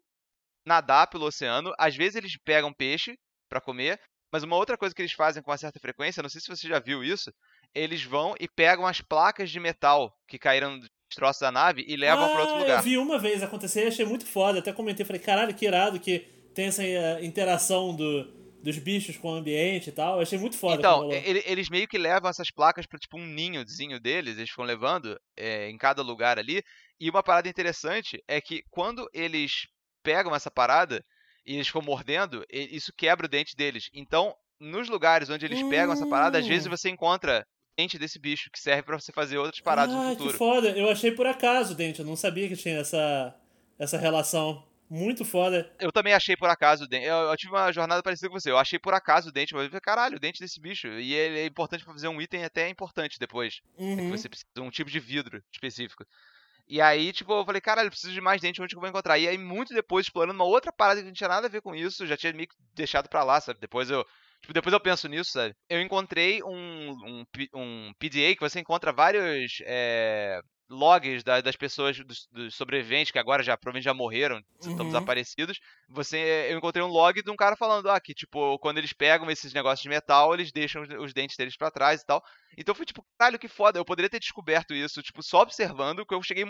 nadar pelo oceano. Às vezes eles pegam peixe pra comer, mas uma outra coisa que eles fazem com uma certa frequência, não sei se você já viu isso, eles vão e pegam as placas de metal que caíram dos troços da nave e levam pra outro Ah, lugar. Eu vi uma vez acontecer e achei muito foda. Até comentei, falei, caralho, que irado que tem essa eh, interação do, dos bichos com o ambiente e tal. Eu achei muito foda. Então, ele- eles meio que levam essas placas pra tipo um ninhozinho deles, eles ficam levando é, em cada lugar ali. E uma parada interessante é que quando eles pegam essa parada e eles ficam mordendo, isso quebra o dente deles. Então, nos lugares onde eles pegam essa parada, às vezes Hum. você encontra dente desse bicho, que serve para você fazer outras paradas ah, no futuro. que foda. Eu achei por acaso o dente, eu não sabia que tinha essa, essa relação. Muito foda. Eu também achei por acaso o dente. Eu, eu, tive uma jornada parecida com você. Eu achei por acaso o dente, mas eu falei, caralho, o dente desse bicho. E ele é importante pra fazer um item até importante depois. Uhum. Você precisa de um tipo de vidro específico. E aí, tipo, eu falei, caralho, preciso de mais dente, onde que eu vou encontrar? E aí, muito depois, explorando uma outra parada que não tinha nada a ver com isso, já tinha meio que deixado pra lá, sabe? Depois eu. Tipo, depois eu penso nisso, sabe? Eu encontrei um, um, um PDA que você encontra vários. É, logs da, das pessoas, dos, dos, sobreviventes, que agora já provavelmente já morreram, estão Uhum. desaparecidos. Você, eu encontrei um log de um cara falando, ah, que tipo, quando eles pegam esses negócios de metal, eles deixam os, os dentes deles pra trás e tal. Então foi tipo, caralho, que foda, eu poderia ter descoberto isso, tipo, só observando, que eu cheguei.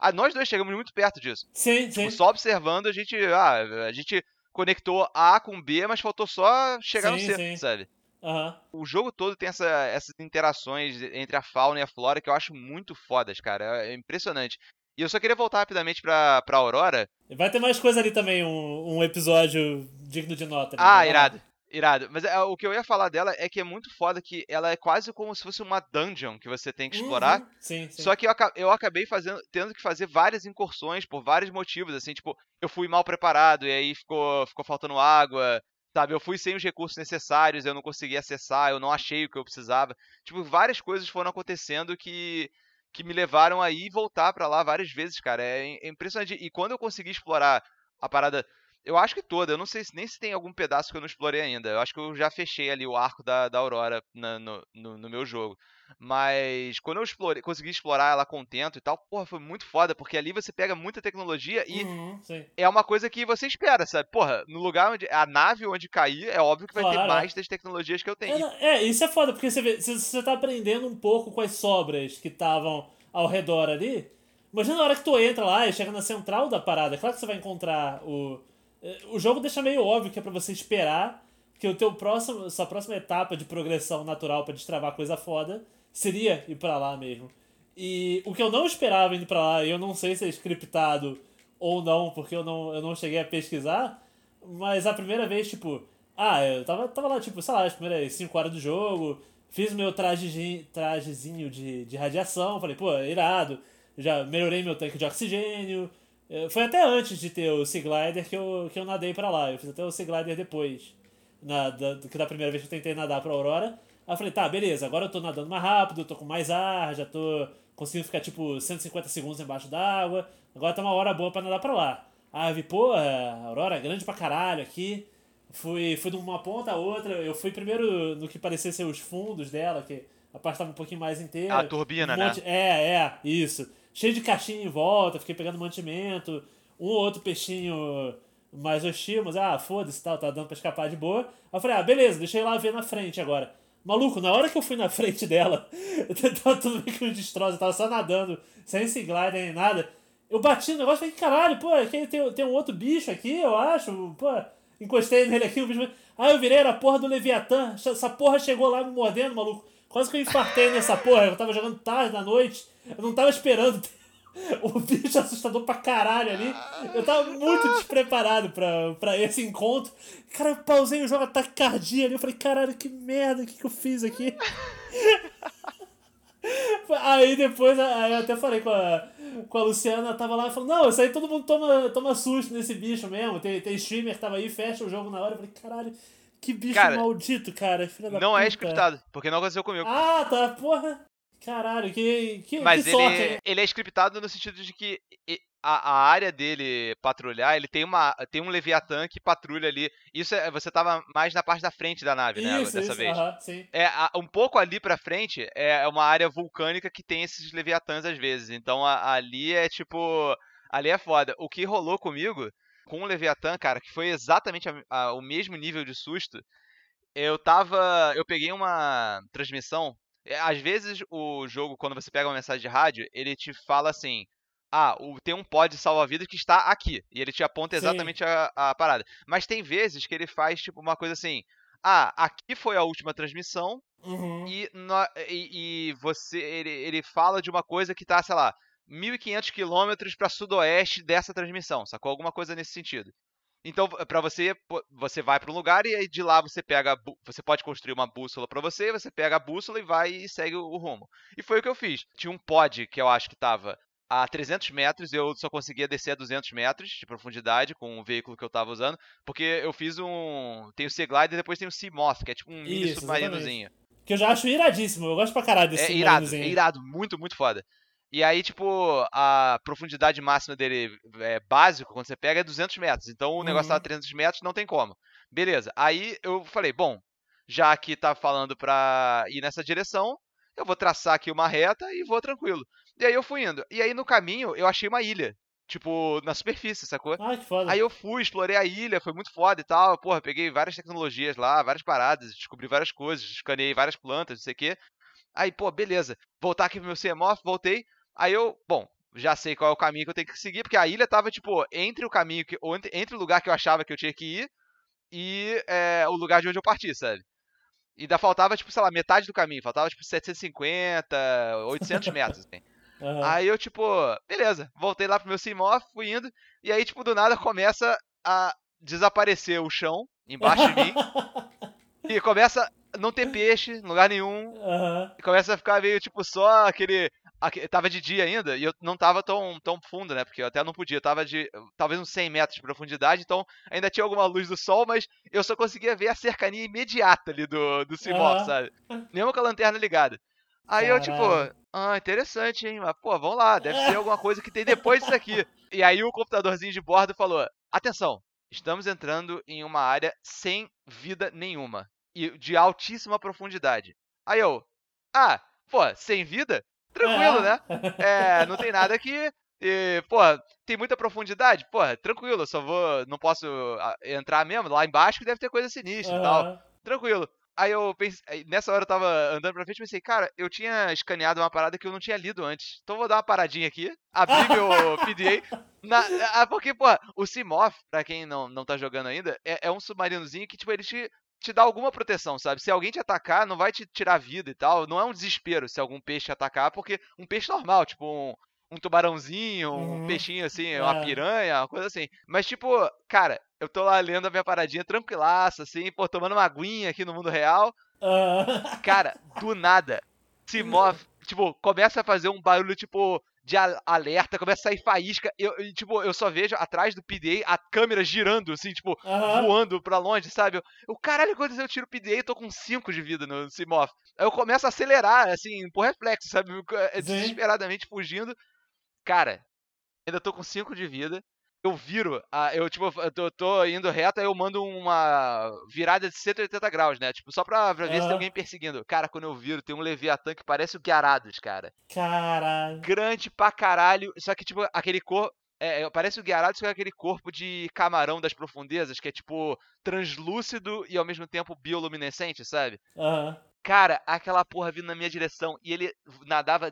Ah, nós dois chegamos muito perto disso. Sim, sim. Tipo, só observando, a gente. Ah, a gente conectou A com B, mas faltou só chegar no Sim, C, sim. sabe? Aham. O jogo todo tem essa- essas interações entre a fauna e a flora que eu acho muito fodas, cara. É impressionante. E eu só queria voltar rapidamente pra, pra Aurora. Vai ter mais coisa ali também, um, um episódio digno de nota. ali. Ah, irado. Irado. Mas é, o que eu ia falar dela é que é muito foda que ela é quase como se fosse uma dungeon que você tem que explorar. Uhum. Sim, sim. Só que eu, eu acabei fazendo, tendo que fazer várias incursões por vários motivos, assim, tipo, eu fui mal preparado e aí ficou, ficou faltando água, sabe? Eu fui sem os recursos necessários, eu não consegui acessar, eu não achei o que eu precisava. Tipo, várias coisas foram acontecendo que que me levaram aí voltar pra lá várias vezes, cara. É, é impressionante. E quando eu consegui explorar a parada, eu acho que toda, eu não sei se, nem se tem algum pedaço que eu não explorei ainda. Eu acho que eu já fechei ali o arco da, da Aurora na- no, no, no meu jogo. Mas quando eu explorei, consegui explorar ela contento e tal, porra, foi muito foda, porque ali você pega muita tecnologia e Uhum, é uma coisa que você espera, sabe? Porra, no lugar onde. A nave onde cair, é óbvio que vai ter Claro. mais das tecnologias que eu tenho. É, é, isso é foda, porque você vê, você tá aprendendo um pouco com as sobras que estavam ao redor ali. Imagina na hora que tu entra lá e chega na central da parada, claro que você vai encontrar o. eh, O jogo deixa meio óbvio que é pra você esperar que o teu próximo, sua próxima etapa de progressão natural pra destravar coisa foda seria ir pra lá mesmo. E o que eu não esperava indo pra lá, e eu não sei se é scriptado ou não, porque eu não, eu não cheguei a pesquisar, mas a primeira vez, tipo, ah, eu tava, tava lá, tipo, sei lá, as primeiras 5 horas do jogo, fiz meu trajezinho, trajezinho de, de radiação, falei, pô, irado, já melhorei meu tanque de oxigênio. Eh, Foi até antes de ter o Sea Glider que eu, que eu nadei pra lá, eu fiz até o Sea Glider depois, na, da, que da primeira vez que eu tentei nadar pra Aurora. Aí eu falei, tá, beleza, agora eu tô nadando mais rápido, eu tô com mais ar, já tô conseguindo ficar tipo 150 segundos embaixo d'água, agora tá uma hora boa pra nadar pra lá. Aí eu vi, pô, a Aurora é grande pra caralho aqui. Fui, fui de uma ponta a outra, eu fui primeiro no que parecia ser os fundos dela, que a parte tava um pouquinho mais inteira. A turbina, Um né? monte- É, é, isso. Cheio de caixinha em volta, fiquei pegando mantimento, um ou outro peixinho mais hostil, mas ah, foda-se tal, tá dando pra escapar de boa. Aí eu falei, ah, beleza, deixa eu ir lá ver na frente agora. Maluco, na hora que eu fui na frente dela, tava tudo meio que um destroço, tava só nadando, sem glider nem nada. Eu bati no negócio e falei, caralho, pô, aqui tem, tem um outro bicho aqui, eu acho, pô. Encostei nele aqui, o bicho. Aí eu virei, era a porra do Leviatã. Essa porra chegou lá me mordendo, maluco. Quase que eu infartei nessa porra. Eu tava jogando tarde da noite. Eu não tava esperando o bicho assustador pra caralho ali. Eu tava muito despreparado pra, pra esse encontro. Cara, eu pausei o jogo a taquicardia ali. Eu falei, caralho, que merda, o que, que eu fiz aqui? Aí depois, aí eu até falei com a, com a Luciana, tava lá e falou, não, isso aí todo mundo toma, toma susto nesse bicho mesmo. Tem, tem streamer que tava aí, fecha o jogo na hora. Eu falei, caralho, que bicho Cara, maldito, cara. Filha da Não é puta." scriptado, porque não aconteceu comigo. Ah, tá, porra. Caralho, que, que, Mas que ele, sorte. né? ele é scriptado no sentido de que a, a área dele patrulhar, ele tem, uma, tem um Leviatã que patrulha ali. Isso é, você tava mais na parte da frente da nave, né? Isso, Dessa isso, vez. aham, sim. É, a- um pouco ali pra frente é uma área vulcânica que tem esses Leviatãs às vezes. Então a- ali é tipo. Ali é foda. O que rolou comigo com o Leviatã, cara, que foi exatamente o mesmo nível de susto. Eu tava. Eu peguei uma transmissão. É, Às vezes o jogo, quando você pega uma mensagem de rádio, ele te fala assim. Ah, o- tem um pod salva-vidas que está aqui. E ele te aponta exatamente a, a parada. Mas tem vezes que ele faz, tipo, uma coisa assim. Ah, aqui foi a última transmissão. Uhum. E, e- e você. Ele, ele fala de uma coisa que tá, sei lá, 1.500 quilômetros pra sudoeste dessa transmissão, sacou? Alguma coisa nesse sentido. Então, para você, você vai para um lugar e aí de lá você pega, você pode construir uma bússola para você, você pega a bússola e vai e segue o rumo. E foi o que eu fiz. Tinha um pod que eu acho que tava a 300 metros, eu só conseguia descer a 200 metros de profundidade com o veículo que eu tava usando, porque eu fiz um, tem o Sea Glider e depois tem o Sea Moth, que é tipo um Isso, mini submarinozinho. Que eu já acho iradíssimo, eu gosto pra caralho desse é irado, é irado, muito, muito foda. E aí, tipo, a profundidade máxima dele é básico, quando você pega, é 200 metros. Então o negócio tá a 300 uhum. metros, não tem como. Beleza. Aí eu falei, bom, já que tá falando pra ir nessa direção, eu vou traçar aqui uma reta e vou tranquilo. E aí eu fui indo. E aí no caminho eu achei uma ilha. Tipo, na superfície, sacou? Ah, que foda. Aí eu fui, explorei a ilha, foi muito foda e tal. Porra, peguei várias tecnologias lá, várias paradas, descobri várias coisas, escaneei várias plantas, não sei o quê. Aí, pô, beleza. Voltar aqui pro meu CMOF, voltei. Aí eu, bom, já sei qual é o caminho que eu tenho que seguir, porque a ilha tava, tipo, entre o caminho, que, ou entre, entre o lugar que eu achava que eu tinha que ir e é, o lugar de onde eu parti, sabe? E ainda faltava, tipo, sei lá, metade do caminho. Faltava, tipo, 750, 800 metros, assim. Uhum. Aí eu, tipo, beleza, voltei lá pro meu Simoff, fui indo, e aí, tipo, do nada começa a desaparecer o chão embaixo de mim. e começa não ter peixe em lugar nenhum. Uhum. Começa a ficar meio, tipo, só aquele. Tava de dia ainda e eu não tava tão, tão fundo, né? Porque eu até não podia. Eu tava de talvez uns 100 metros de profundidade, então ainda tinha alguma luz do sol, mas eu só conseguia ver a cercania imediata ali do, do Simoff, uhum. sabe? Mesmo com a lanterna ligada. Aí Caralho. eu, tipo, ah, interessante, hein? Mas, pô, vamos lá, deve ser alguma coisa que tem depois disso aqui. E aí o computadorzinho de bordo falou: atenção, estamos entrando em uma área sem vida nenhuma e de altíssima profundidade. Aí eu, ah, pô, sem vida? Tranquilo, né? É, não tem nada aqui. E, pô, tem muita profundidade? Pô, tranquilo, só vou. Não posso ah, entrar mesmo. Lá embaixo que deve ter coisa sinistra uhum. e tal. Tranquilo. Aí eu pensei, nessa hora eu tava andando pra frente e pensei, cara, eu tinha escaneado uma parada que eu não tinha lido antes. Então vou dar uma paradinha aqui, abrir meu PDA. Na, ah, porque, pô, o Simoth, pra quem não, não tá jogando ainda, é, é um submarinozinho que, tipo, ele te, te dá alguma proteção, sabe? Se alguém te atacar, não vai te tirar vida e tal. Não é um desespero se algum peixe te atacar, porque um peixe normal, tipo um, um tubarãozinho, um uhum. peixinho assim, uma é. piranha, uma coisa assim. Mas, tipo, cara, eu tô lá lendo a minha paradinha tranquilaça, assim, pô, tomando uma aguinha aqui no mundo real. Uh... Cara, do nada, se move, tipo, começa a fazer um barulho, tipo, de alerta, começa a sair faísca. Eu, eu, tipo, eu só vejo atrás do PDA a câmera girando, assim, tipo, voando pra longe, sabe? O caralho, quando eu tiro o PDA, eu tô com 5 de vida no Simoth. Aí eu começo a acelerar, assim, por reflexo, sabe? Desesperadamente fugindo. Cara, ainda tô com 5 de vida eu viro, eu tipo, eu tô, tô, indo reto, aí eu mando uma virada de 180 graus, né? Tipo, só pra, pra ver uhum. se tem alguém perseguindo. Cara, quando eu viro, tem um Leviatã que parece o Guiarados, cara. Caralho. Grande pra caralho. Só que, tipo, aquele corpo. É, é, parece o Guiarados com aquele corpo de camarão das profundezas, que é, tipo, translúcido e ao mesmo tempo bioluminescente, sabe? Uhum. Cara, aquela porra vindo na minha direção e ele nadava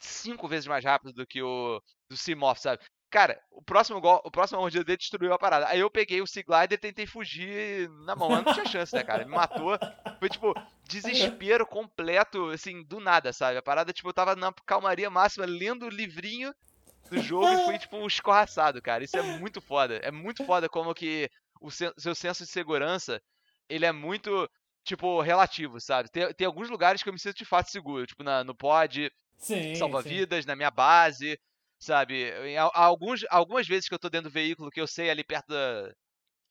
cinco vezes mais rápido do que o do Simoth, sabe? Cara, o próximo gol, o próximo mordida dele destruiu a parada. Aí eu peguei o Sea Glider e tentei fugir na mão. Eu não tinha chance, né, cara? Me matou. Foi tipo, desespero completo, assim, do nada, sabe? A parada, tipo, eu tava na calmaria máxima, lendo o livrinho do jogo e fui, tipo, escorraçado, cara. Isso é muito foda. É muito foda como que o seu senso de segurança, ele é muito, tipo, relativo, sabe? Tem, tem alguns lugares que eu me sinto de fato seguro, tipo, na, no pod, salva-vidas, na minha base sabe? Alguns, algumas vezes que eu tô dentro do veículo, que eu sei ali perto da.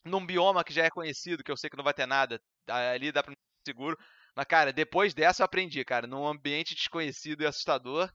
num bioma que já é conhecido, que eu sei que não vai ter nada, ali dá pra seguro. Mas, cara, depois dessa eu aprendi, cara, num ambiente desconhecido e assustador,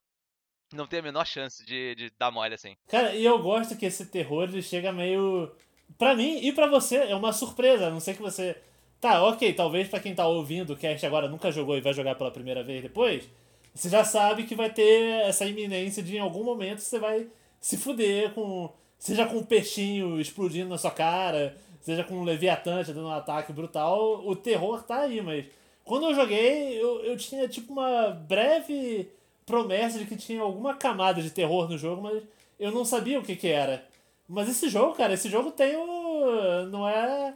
não tem a menor chance de, de dar mole assim. Cara, e eu gosto que esse terror ele chega meio. Pra mim e pra você, é uma surpresa, a não sei que você. Tá, ok, talvez pra quem tá ouvindo o cast agora nunca jogou e vai jogar pela primeira vez depois você já sabe que vai ter essa iminência de em algum momento você vai se fuder com. Seja com um peixinho explodindo na sua cara, seja com um Leviatã dando um ataque brutal, o terror tá aí, mas. Quando eu joguei, eu, eu tinha tipo uma breve promessa de que tinha alguma camada de terror no jogo, mas eu não sabia o que que era. Mas esse jogo, cara, esse jogo tem o. Não é.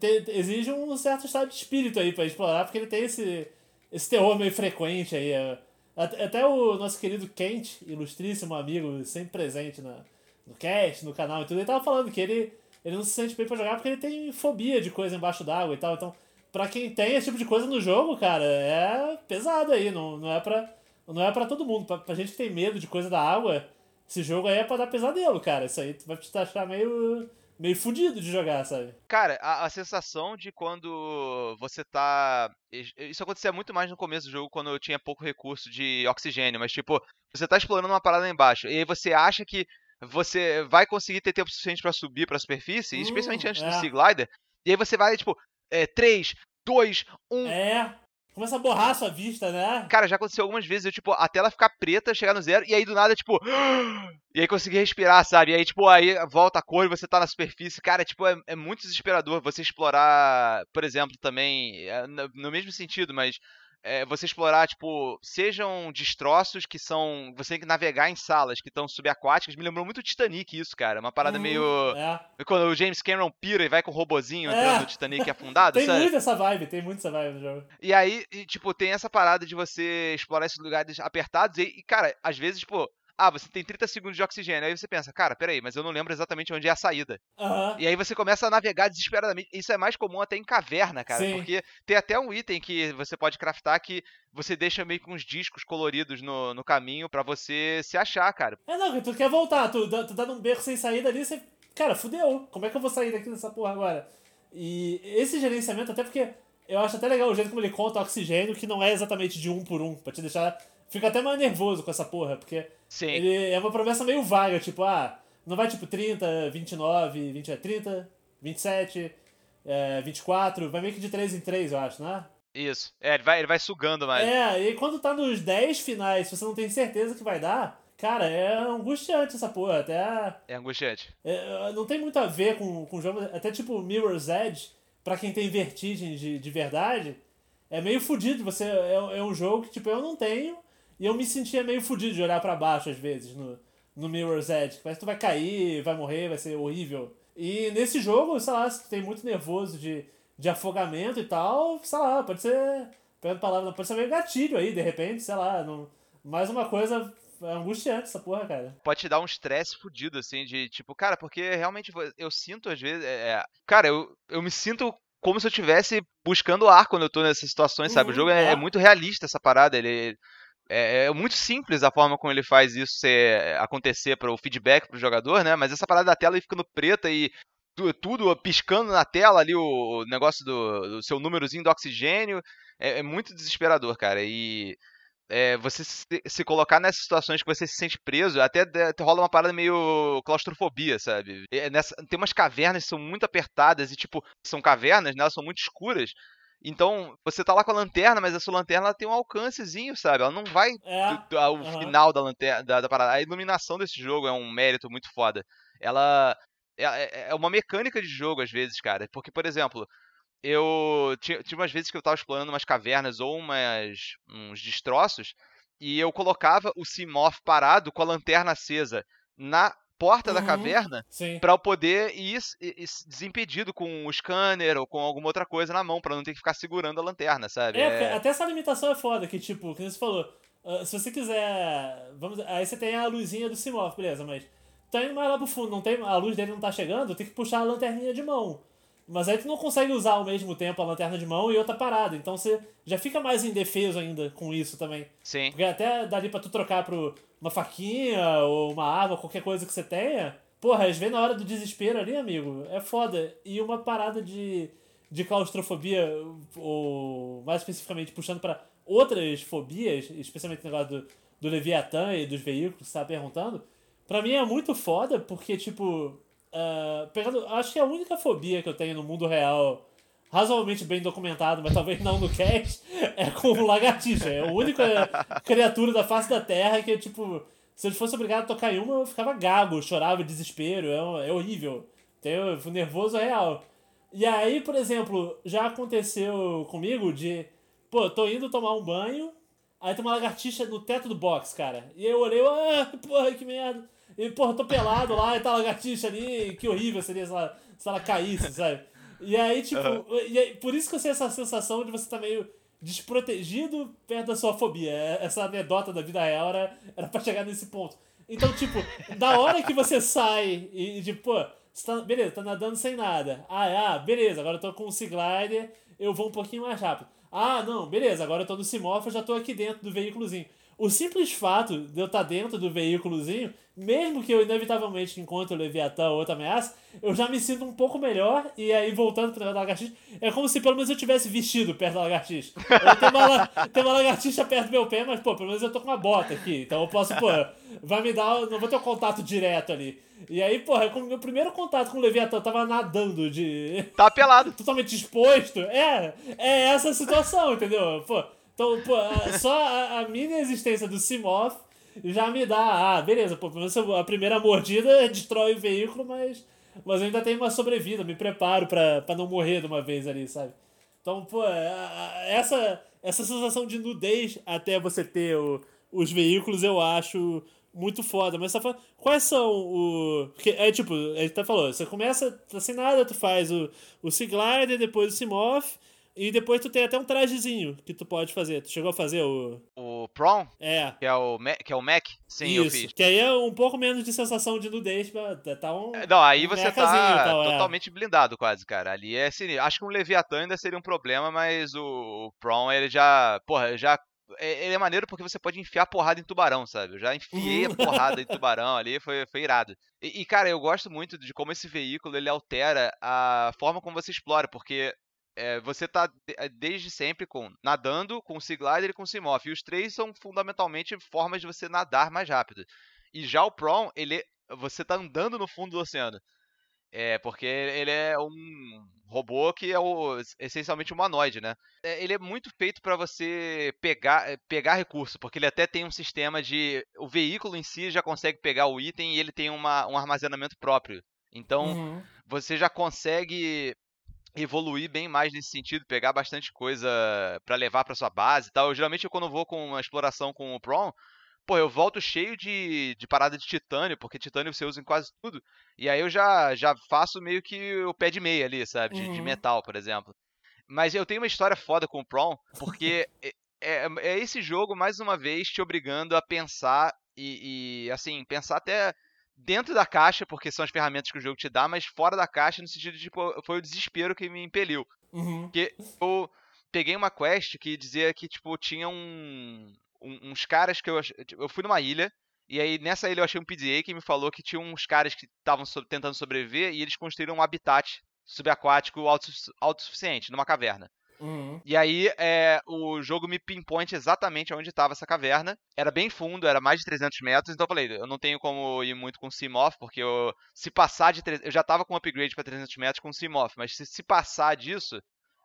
Tem, exige um certo estado de espírito aí para explorar, porque ele tem esse, esse terror meio frequente aí. É, até o nosso querido Kent, ilustríssimo amigo, sempre presente na, no cast, no canal e tudo, ele tava falando que ele ele não se sente bem pra jogar porque ele tem fobia de coisa embaixo d'água e tal. Então, pra quem tem esse tipo de coisa no jogo, cara, é pesado aí, não, não é pra. Não é pra todo mundo. Pra, pra gente que tem medo de coisa da água, esse jogo aí é pra dar pesadelo, cara. Isso aí vai te deixar meio meio fudido de jogar, sabe? Cara, a, a, sensação de quando você tá. Isso acontecia muito mais no começo do jogo, quando eu tinha pouco recurso de oxigênio, mas tipo, você tá explorando uma parada lá embaixo, e aí você acha que você vai conseguir ter tempo suficiente para subir pra superfície, uh, especialmente antes é. do Sea Glider, e aí você vai, tipo, é, 3, 2, 1. É. Começa a borrar a sua vista, né? Cara, já aconteceu algumas vezes, eu, tipo, a tela ficar preta, chegar no zero, e aí do nada, tipo. E aí conseguir respirar, sabe? E aí, tipo, aí volta a cor e você tá na superfície. Cara, tipo, é, é muito desesperador você explorar, por exemplo, também. É, no mesmo sentido, mas é, você explorar, tipo, sejam destroços que são. Você tem que navegar em salas que estão subaquáticas. Me lembrou muito Titanic isso, cara. Uma parada uhum, meio. É. Quando o James Cameron pira e vai com o robozinho é. entrando no Titanic afundado, tem sabe? muito essa vibe, tem muito essa vibe no jogo. E aí, e, tipo, tem essa parada de você explorar esses lugares apertados. E, e, cara, às vezes, tipo, ah, você tem 30 segundos de oxigênio. Aí você pensa, cara, peraí, mas eu não lembro exatamente onde é a saída. Uhum. E aí você começa a navegar desesperadamente. Isso é mais comum até em caverna, cara. Sim. Porque tem até um item que você pode craftar que você deixa meio com uns discos coloridos no, no caminho para você se achar, cara. É, não, tu quer voltar, tu, tu dá num beco sem saída ali, você. Cara, fudeu. Como é que eu vou sair daqui dessa porra agora? E esse gerenciamento, até porque eu acho até legal o jeito como ele conta o oxigênio, que não é exatamente de um por um, pra te deixar fica até mais nervoso com essa porra, porque Sim. ele é uma promessa meio vaga, tipo, ah, não vai tipo 30, 29, 20, 30, 27, é, 24, vai meio que de 3 em 3, eu acho, né? Isso. É, ele vai, ele vai sugando mais. É, e quando tá nos 10 finais, se você não tem certeza que vai dar, cara, é angustiante essa porra. Até. É angustiante. É, não tem muito a ver com, com o jogo. Até tipo Mirror's Edge, pra quem tem vertigem de, de verdade, é meio fodido. Você, é, é um jogo que, tipo, eu não tenho. E eu me sentia meio fudido de olhar para baixo às vezes no, no Mirror's Edge. Parece que tu vai cair, vai morrer, vai ser horrível. E nesse jogo, sei lá, se tu tem muito nervoso de, de afogamento e tal, sei lá, pode ser. Pegando palavra, pode ser meio gatilho aí, de repente, sei lá. Não, mais uma coisa é angustiante essa porra, cara. Pode te dar um estresse fudido, assim, de tipo, cara, porque realmente eu sinto às vezes. É, é cara, eu, eu me sinto como se eu estivesse buscando ar quando eu tô nessas situações, sabe? Uhum, o jogo é, é, é, muito realista essa parada. Ele, é, é, muito simples a forma como ele faz isso ser, acontecer para o feedback para o jogador, né? Mas essa parada da tela ficando preta e tudo piscando na tela ali, o negócio do, do seu númerozinho do oxigênio, é, é muito desesperador, cara. E é, você se, se, colocar nessas situações que você se sente preso, até, até rola uma parada meio claustrofobia, sabe? É nessa, tem umas cavernas que são muito apertadas e, tipo, são cavernas, né? Elas são muito escuras. Então, você tá lá com a lanterna, mas a sua lanterna ela tem um alcancezinho, sabe? Ela não vai é, ao uhum. final da lanterna da, da, parada. A iluminação desse jogo é um mérito muito foda. Ela é, é, é uma mecânica de jogo às vezes, cara. Porque, por exemplo, eu tinha, tinha umas vezes que eu tava explorando umas cavernas ou umas, uns destroços e eu colocava o Simoth parado com a lanterna acesa na porta uhum, da caverna para eu poder ir, ir, desimpedido com o scanner ou com alguma outra coisa na mão, para não ter que ficar segurando a lanterna, sabe? É, é... até essa limitação é foda, que tipo, que você falou, uh, se você quiser. Vamos, aí você tem a luzinha do Simorph, beleza, mas tá indo mais lá pro fundo, não tem, a luz dele não tá chegando, tem que puxar a lanterninha de mão. Mas aí tu não consegue usar ao mesmo tempo a lanterna de mão e outra parada. Então você já fica mais indefeso ainda com isso também. Sim. Porque até dali pra tu trocar pro uma faquinha ou uma arma, qualquer coisa que você tenha. Porra, às vezes na hora do desespero ali, amigo, é foda. E uma parada de, de claustrofobia, ou mais especificamente puxando para outras fobias, especialmente o negócio do, do Leviatã e dos veículos que você tá perguntando, pra mim é muito foda, porque, tipo, Pegando, acho que a única fobia que eu tenho no mundo real, razoavelmente bem documentado, mas talvez não no cast, é com o lagartixa. É a única criatura da face da Terra que, tipo, se eu fosse obrigado a tocar em uma, eu ficava gago, chorava de desespero, é, é horrível. Tenho nervoso real. E aí, por exemplo, já aconteceu comigo de, pô, tô indo tomar um banho, aí tem uma lagartixa no teto do box, cara. E eu olhei, ah, porra, que merda. E, porra, tô pelado lá e tá a lagartixa ali, que horrível seria se ela, se ela caísse, sabe? E aí, tipo, uhum. e aí, por isso que eu sei essa sensação de você tá meio desprotegido perto da sua fobia. É, essa anedota da vida real era, era pra chegar nesse ponto. Então, tipo, da hora que você sai e, tipo, pô, Você tá, beleza, tá nadando sem nada. Ah, ah, beleza, agora eu tô com o Sea eu vou um pouquinho mais rápido. Ah, não, beleza, agora eu tô no Simorph, eu já tô aqui dentro do veículozinho. O simples fato de eu estar tá dentro do veículozinho, mesmo que eu inevitavelmente encontre o Leviatã ou outra ameaça, eu já me sinto um pouco melhor. E aí, voltando para o lagartixa, é como se pelo menos eu tivesse vestido perto da lagartixa. Tem uma, tem uma lagartixa perto do meu pé, mas, pô, pelo menos eu tô com uma bota aqui. Então eu posso, pô, vai me dar. Não vou ter um contato direto ali. E aí, porra, como meu primeiro contato com o Leviatã tava nadando de. Tá pelado. totalmente exposto. É, é essa a situação, entendeu? Pô. Então, pô, só a, a mini existência do Simoth já me dá. Ah, beleza, pô, a primeira mordida destrói o veículo, mas, mas eu ainda tenho uma sobrevida, me preparo pra não morrer de uma vez ali, sabe? Então, pô, essa, essa sensação de nudez até você ter o, os veículos eu acho muito foda. Mas tá falando, quais são o. Porque é tipo, ele tá falando, você começa tá sem nada, tu faz o, o Sea Glider, depois o Simoth e depois tu tem até um trajezinho que tu pode fazer. Tu chegou a fazer o. O Prom? É. Que é o, Mac, que é o Mac? Sim, Isso. eu fiz. Que aí é um pouco menos de sensação de nudez. Tá um. Não, aí você tá tal, é. totalmente é. blindado, quase, cara. Ali é sinistro. Acho que um Leviatã ainda seria um problema, mas o, o Prom, ele já. Porra, já é, ele é maneiro porque você pode enfiar porrada em tubarão, sabe? Eu já enfiei a porrada em tubarão ali, foi, foi irado. E, e, cara, eu gosto muito de como esse veículo ele altera a forma como você explora, porque é, você tá eh, desde sempre com nadando, com o Sea Glider e com o Simoff. E os três são fundamentalmente formas de você nadar mais rápido. E já o Prawn, ele, você tá andando no fundo do oceano. É, porque ele é um robô que é o, essencialmente humanoide, né? É, ele é muito feito para você pegar, eh, pegar recurso, porque ele até tem um sistema de. O veículo em si já consegue pegar o item e ele tem uma, um armazenamento próprio. Então, uhum. você já consegue evoluir bem mais nesse sentido, pegar bastante coisa para levar para sua base e tal. Eu, geralmente, quando eu vou com uma exploração com o Prom, pô, eu volto cheio de, de parada de titânio, porque titânio você usa em quase tudo. E aí eu já, já faço meio que o pé de meia ali, sabe? De, uhum. de metal, por exemplo. Mas eu tenho uma história foda com o Prom, porque é, é, é, esse jogo, mais uma vez, te obrigando a pensar e, e assim, pensar até dentro da caixa, porque são as ferramentas que o jogo te dá, mas fora da caixa, no sentido de, tipo, foi o desespero que me impeliu. Uhum. Porque eu peguei uma quest que dizia que, tipo, tinha um, um, uns caras que eu... Tipo, eu fui numa ilha, e aí nessa ilha eu achei um PDA que me falou que tinha uns caras que estavam so tentando sobreviver e eles construíram um habitat subaquático autossuficiente, numa caverna. Uhum. E aí é, o jogo me pinpoint exatamente onde estava essa caverna. Era bem fundo, era mais de 300 metros, então eu falei, eu não tenho como ir muito com Simoff, porque eu, se passar de... Eu já estava com um upgrade para 300 metros com Simoff, mas se, se passar disso,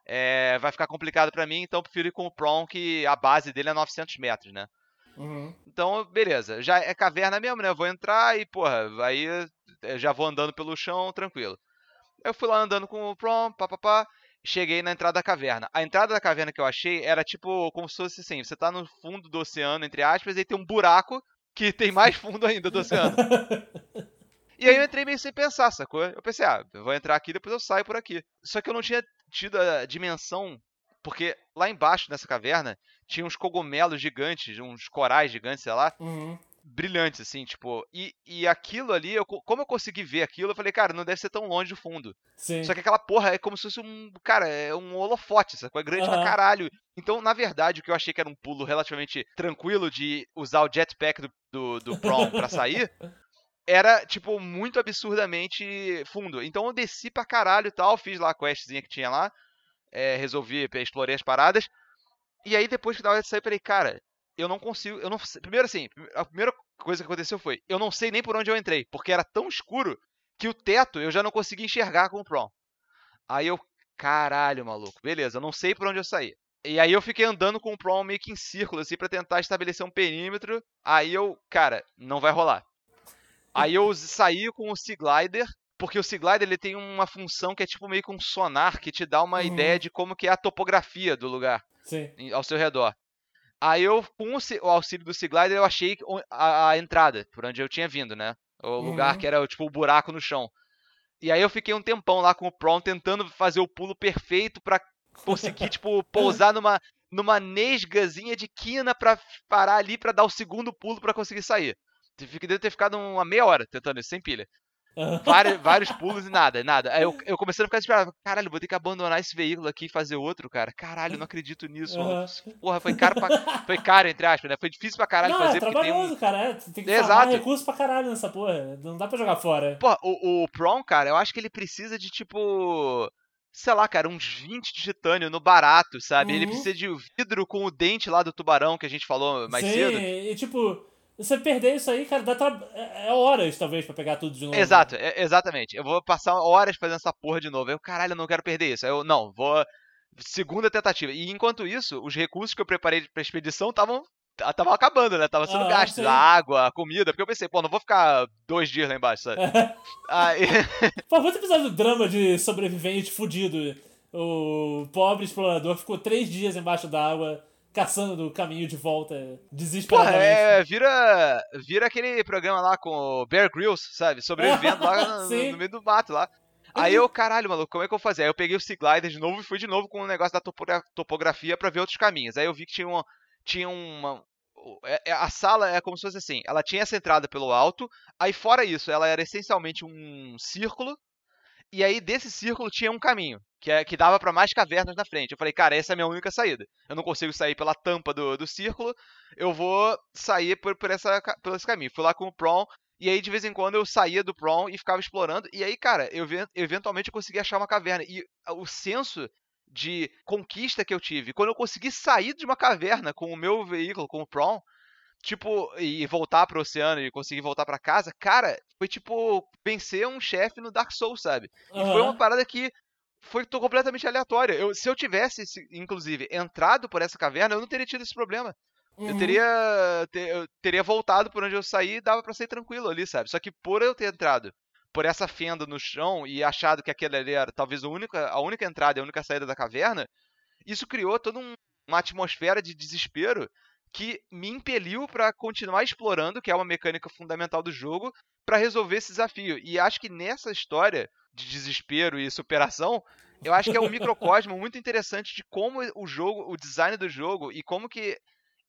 é, vai ficar complicado para mim, então eu prefiro ir com o Prom, que a base dele é 900 metros, né? Uhum. Então, beleza. Já é caverna mesmo, né? Eu vou entrar e, porra, aí eu já vou andando pelo chão, tranquilo. Eu fui lá andando com o Prom, papapá cheguei na entrada da caverna. A entrada da caverna que eu achei era tipo como se fosse assim: você tá no fundo do oceano, entre aspas, e tem um buraco que tem mais fundo ainda do oceano. E aí eu entrei meio sem pensar, sacou? Eu pensei, ah, eu vou entrar aqui depois eu saio por aqui. Só que eu não tinha tido a dimensão, porque lá embaixo nessa caverna tinha uns cogumelos gigantes, uns corais gigantes, sei lá. Uhum brilhantes, assim, tipo. E, e aquilo ali, eu, como eu consegui ver aquilo, eu falei, cara, não deve ser tão longe do fundo. Sim. Só que aquela porra é como se fosse um. Cara, é um holofote, sacou? É grande uhum. pra caralho. Então, na verdade, o que eu achei que era um pulo relativamente tranquilo de usar o jetpack do, do, do Prom pra sair. Era, tipo, muito absurdamente fundo. Então eu desci pra caralho e tal, fiz lá a questzinha que tinha lá, é, resolvi, explorei as paradas. E aí, depois que dava de sair, eu falei, cara, eu não consigo. Eu não, primeiro, assim, a primeira coisa que aconteceu foi: eu não sei nem por onde eu entrei, porque era tão escuro que o teto eu já não conseguia enxergar com o Prom. Aí eu, caralho, maluco, beleza, eu não sei por onde eu saí. E aí eu fiquei andando com o Prom meio que em círculo, assim, pra tentar estabelecer um perímetro. Aí eu, cara, não vai rolar. Aí eu saí com o Sea Glider, porque o Sea Glider ele tem uma função que é tipo meio que um sonar que te dá uma uhum. ideia de como que é a topografia do lugar Sim. ao seu redor. Aí eu, com o auxílio do Sea eu achei a, a, entrada, por onde eu tinha vindo, né? O uhum. lugar que era tipo o buraco no chão. E aí eu fiquei um tempão lá com o Prom tentando fazer o pulo perfeito para conseguir, tipo, pousar numa, numa nesgazinha de quina pra parar ali para dar o segundo pulo para conseguir sair. Devo ter ficado uma meia hora tentando isso, sem pilha. Vários, vários pulos e nada, nada. Aí eu, eu comecei a ficar desesperado. Caralho, vou ter que abandonar esse veículo aqui e fazer outro, cara. Caralho, não acredito nisso. Uhum. Porra, foi caro pra, Foi caro, entre aspas, né? Foi difícil pra caralho não, fazer. É trabalhoso, um... cara. É, tem que Exato. recurso pra caralho nessa porra. Não dá pra jogar fora. Pô, o, o Prom, cara, eu acho que ele precisa de tipo sei lá, cara, uns 20 de titânio no barato, sabe? Uhum. Ele precisa de vidro com o dente lá do tubarão que a gente falou mais Sim, cedo. E tipo, você perder isso aí, cara, dá tra... É, é horas talvez pra pegar tudo de novo. Exato, é, exatamente. Eu vou passar horas fazendo essa porra de novo. Eu, caralho, eu não quero perder isso. Eu, não, vou. Segunda tentativa. E enquanto isso, os recursos que eu preparei pra expedição estavam tava acabando, né? Tava sendo ah, gasto. A água, a comida. Porque eu pensei, pô, não vou ficar dois dias lá embaixo, sabe? Aí... Pô, muito episódio do drama de sobrevivente fudido. O pobre explorador ficou três dias embaixo d'água caçando o caminho de volta desesperadamente. Porra, é, vira, vira aquele programa lá com o Bear Grylls, sabe? Sobrevivendo lá no, no, meio do mato lá. Aí eu, caralho, maluco, como é que eu fazer? Aí eu peguei o Sea Glider de novo e fui de novo com o negócio da topografia para ver outros caminhos. Aí eu vi que tinha, uma, tinha uma, é, é, a sala é como se fosse assim, ela tinha essa entrada pelo alto, aí fora isso, ela era essencialmente um círculo, e aí desse círculo tinha um caminho, que, é, que dava para mais cavernas na frente. Eu falei, cara, essa é a minha única saída. Eu não consigo sair pela tampa do, do círculo, eu vou sair por, por, essa, por esse caminho. Fui lá com o Prom, e aí de vez em quando eu saía do Prom e ficava explorando, e aí, cara, eu eventualmente eu consegui achar uma caverna. E o senso de conquista que eu tive. Quando eu consegui sair de uma caverna com o meu veículo, com o Prom, tipo, e voltar pro oceano e conseguir voltar para casa, cara, foi tipo vencer um chefe no Dark Souls, sabe? E foi uma parada que foi completamente aleatória. Eu, se eu tivesse, inclusive, entrado por essa caverna, eu não teria tido esse problema. Uhum. Eu teria ter, eu teria voltado por onde eu saí e dava pra sair tranquilo ali, sabe? Só que por eu ter entrado por essa fenda no chão e achado que aquele ali era talvez a única, a única entrada e a única saída da caverna, isso criou toda um, uma atmosfera de desespero que me impeliu para continuar explorando, que é uma mecânica fundamental do jogo, para resolver esse desafio. E acho que nessa história de desespero e superação, eu acho que é um microcosmo muito interessante de como o jogo, o design do jogo e como que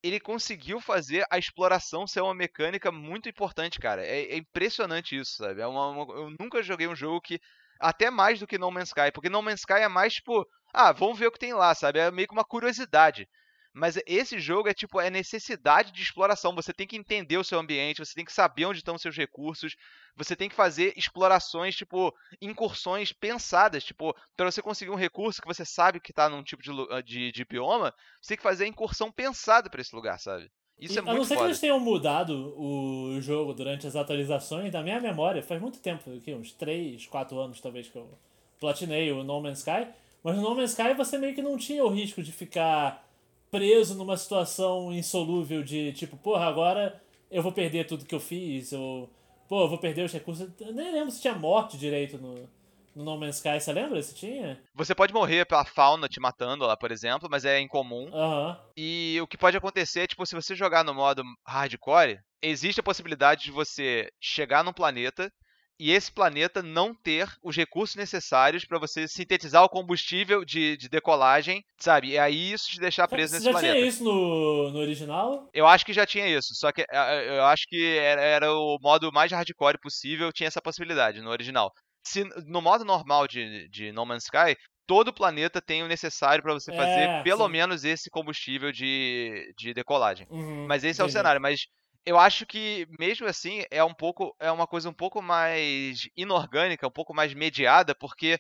ele conseguiu fazer a exploração ser uma mecânica muito importante, cara. É, é impressionante isso, sabe? É uma, uma, eu nunca joguei um jogo que. Até mais do que No Man's Sky, porque No Man's Sky é mais tipo. Ah, vamos ver o que tem lá, sabe? É meio que uma curiosidade. Mas esse jogo é tipo, é necessidade de exploração. Você tem que entender o seu ambiente, você tem que saber onde estão os seus recursos, você tem que fazer explorações, tipo, incursões pensadas. Tipo, para você conseguir um recurso que você sabe que está num tipo de, ah, de, de, bioma, você tem que fazer a incursão pensada para esse lugar, sabe? Isso e, é muito A não ser foda. que eles tenham mudado o jogo durante as atualizações, da minha memória, faz muito tempo, aqui, uns 3, 4 anos talvez que eu platinei o No Man's Sky. Mas no No Man's Sky você meio que não tinha o risco de ficar preso numa situação insolúvel de tipo, porra, agora eu vou perder tudo que eu fiz, ou pô, eu vou perder os recursos. Eu nem lembro se tinha morte direito no, no No Man's Sky, você lembra se tinha? Você pode morrer pela fauna te matando lá, por exemplo, mas é incomum. Uhum. E o que pode acontecer é, tipo, se você jogar no modo hardcore, existe a possibilidade de você chegar num planeta e esse planeta não ter os recursos necessários para você sintetizar o combustível de, de decolagem, sabe? E aí isso te deixar preso nesse planeta. Já tinha isso no, no original? Eu acho que já tinha isso, só que eu acho que era, era o modo mais hardcore possível, tinha essa possibilidade no original. Se, no modo normal de, de No Man's Sky, todo o planeta tem o necessário para você fazer é, pelo sim. menos esse combustível de, de decolagem. Uhum, mas esse é o cenário. Mas eu acho que mesmo assim é um pouco é uma coisa um pouco mais inorgânica, um pouco mais mediada, porque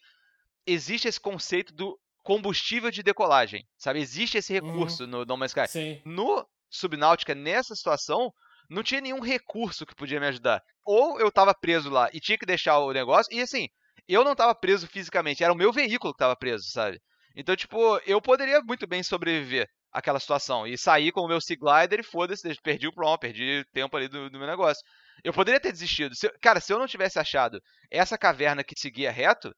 existe esse conceito do combustível de decolagem, sabe? Existe esse uhum. recurso uhum. no No Man's Sky. Sim. No Subnáutica, nessa situação, não tinha nenhum recurso que podia me ajudar. Ou eu estava preso lá e tinha que deixar o negócio, e assim, eu não estava preso fisicamente, era o meu veículo que estava preso, sabe? Então, tipo, eu poderia muito bem sobreviver aquela situação. E sair com o meu Sea Glider e foda-se, perdi o prom, perdi tempo ali do, do meu negócio. Eu poderia ter desistido. Se, cara, se eu não tivesse achado essa caverna que seguia reto,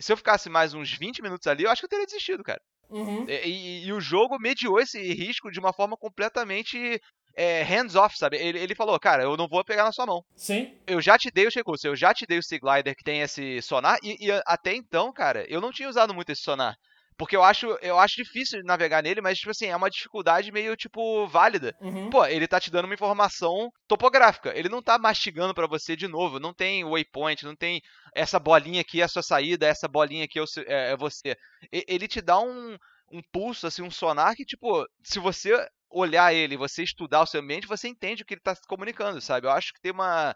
se eu ficasse mais uns 20 minutos ali, eu acho que eu teria desistido, cara. Uhum. E, e, e, o jogo mediou esse risco de uma forma completamente é, hands-off, sabe? Ele, ele falou, cara, eu não vou pegar na sua mão. Sim. Eu já te dei os recursos, eu já te dei o Sea Glider que tem esse sonar, e, e até então, cara, eu não tinha usado muito esse sonar. Porque eu acho, eu acho difícil navegar nele, mas, tipo assim, é uma dificuldade meio, tipo, válida. Uhum. Pô, ele tá te dando uma informação topográfica. Ele não tá mastigando pra você de novo. Não tem waypoint, não tem essa bolinha aqui é a sua saída, essa bolinha aqui é, é- é você. E- Ele te dá um, um pulso, assim, um sonar que, tipo, se você olhar ele, você estudar o seu ambiente, você entende o que ele tá se comunicando, sabe? Eu acho que tem uma.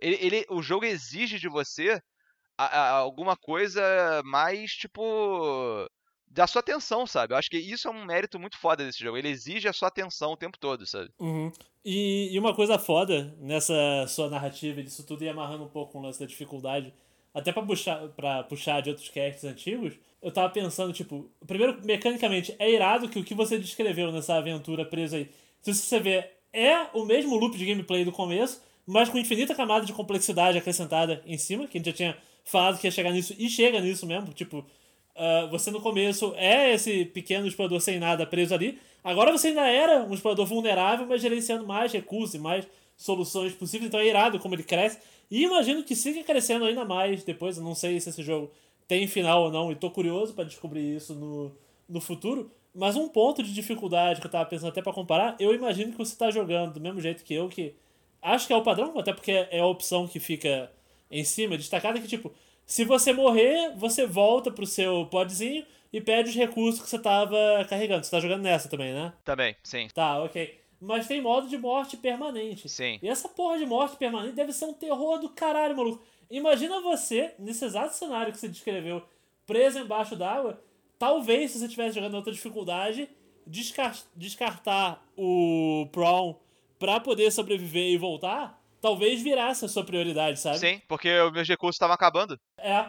Ele, ele- o jogo exige de você alguma coisa mais, tipo. Da sua atenção, sabe? Eu acho que isso é um mérito muito foda desse jogo. Ele exige a sua atenção o tempo todo, sabe? Uhum. E, e uma coisa foda nessa sua narrativa disso tudo e amarrando um pouco com o lance da dificuldade, até pra puxar, pra puxar de outros casts antigos, eu tava pensando, tipo, primeiro, mecanicamente, é irado que o que você descreveu nessa aventura presa aí, se você ver, é o mesmo loop de gameplay do começo, mas com infinita camada de complexidade acrescentada em cima, que a gente já tinha falado que ia chegar nisso, e chega nisso mesmo, tipo, ah, você no começo é esse pequeno explorador sem nada preso ali. Agora você ainda era um explorador vulnerável, mas gerenciando mais recursos e mais soluções possíveis. Então é irado como ele cresce. E imagino que siga crescendo ainda mais depois. Eu não sei se esse jogo tem final ou não, e tô curioso para descobrir isso no, no futuro. Mas um ponto de dificuldade que eu tava pensando até para comparar, eu imagino que você tá jogando do mesmo jeito que eu, que acho que é o padrão, até porque é a opção que fica em cima, destacada, que tipo, se você morrer, você volta pro seu podzinho e pede os recursos que você tava carregando. Você tá jogando nessa também, né? Também, sim. Tá, ok. Mas tem modo de morte permanente. Sim. E essa porra de morte permanente deve ser um terror do caralho, maluco. Imagina você, nesse exato cenário que você descreveu, preso embaixo d'água. Talvez, se você estivesse jogando outra dificuldade, descar descartar o Prawn pra poder sobreviver e voltar, talvez virasse a sua prioridade, sabe? Sim, porque os meus recursos estavam acabando. É.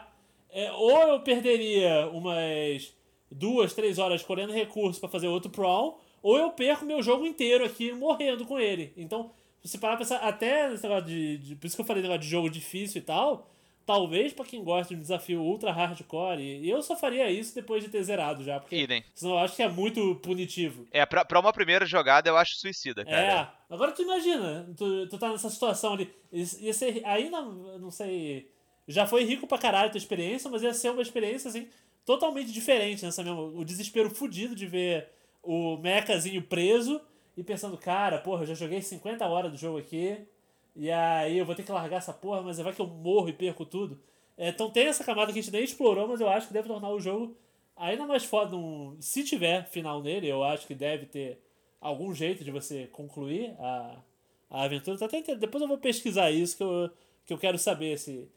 É, ou eu perderia umas duas, três horas colhendo recursos pra fazer outro Prawn, ou eu perco meu jogo inteiro aqui morrendo com ele. Então, se você parar pra pensar, até nesse negócio de, de- Por isso que eu falei negócio de jogo difícil e tal. Talvez pra quem gosta de um desafio ultra hardcore, e eu só faria isso depois de ter zerado já, porque Idem. senão eu acho que é muito punitivo. É, pra, pra uma primeira jogada eu acho suicida, cara. É, agora tu imagina, tu, tu tá nessa situação ali. Ia ser, ainda, não sei. Já foi rico pra caralho a tua experiência, mas ia ser uma experiência, assim, totalmente diferente nessa mesma. O desespero fudido de ver o mecazinho preso e pensando, cara, porra, eu já joguei 50 horas do jogo aqui, e aí eu vou ter que largar essa porra, mas vai que eu morro e perco tudo. É, então tem essa camada que a gente nem explorou, mas eu acho que deve tornar o jogo ainda mais foda. num- se tiver final nele, eu acho que deve ter algum jeito de você concluir a, a aventura. Tá até depois eu vou pesquisar isso que eu, que eu quero saber se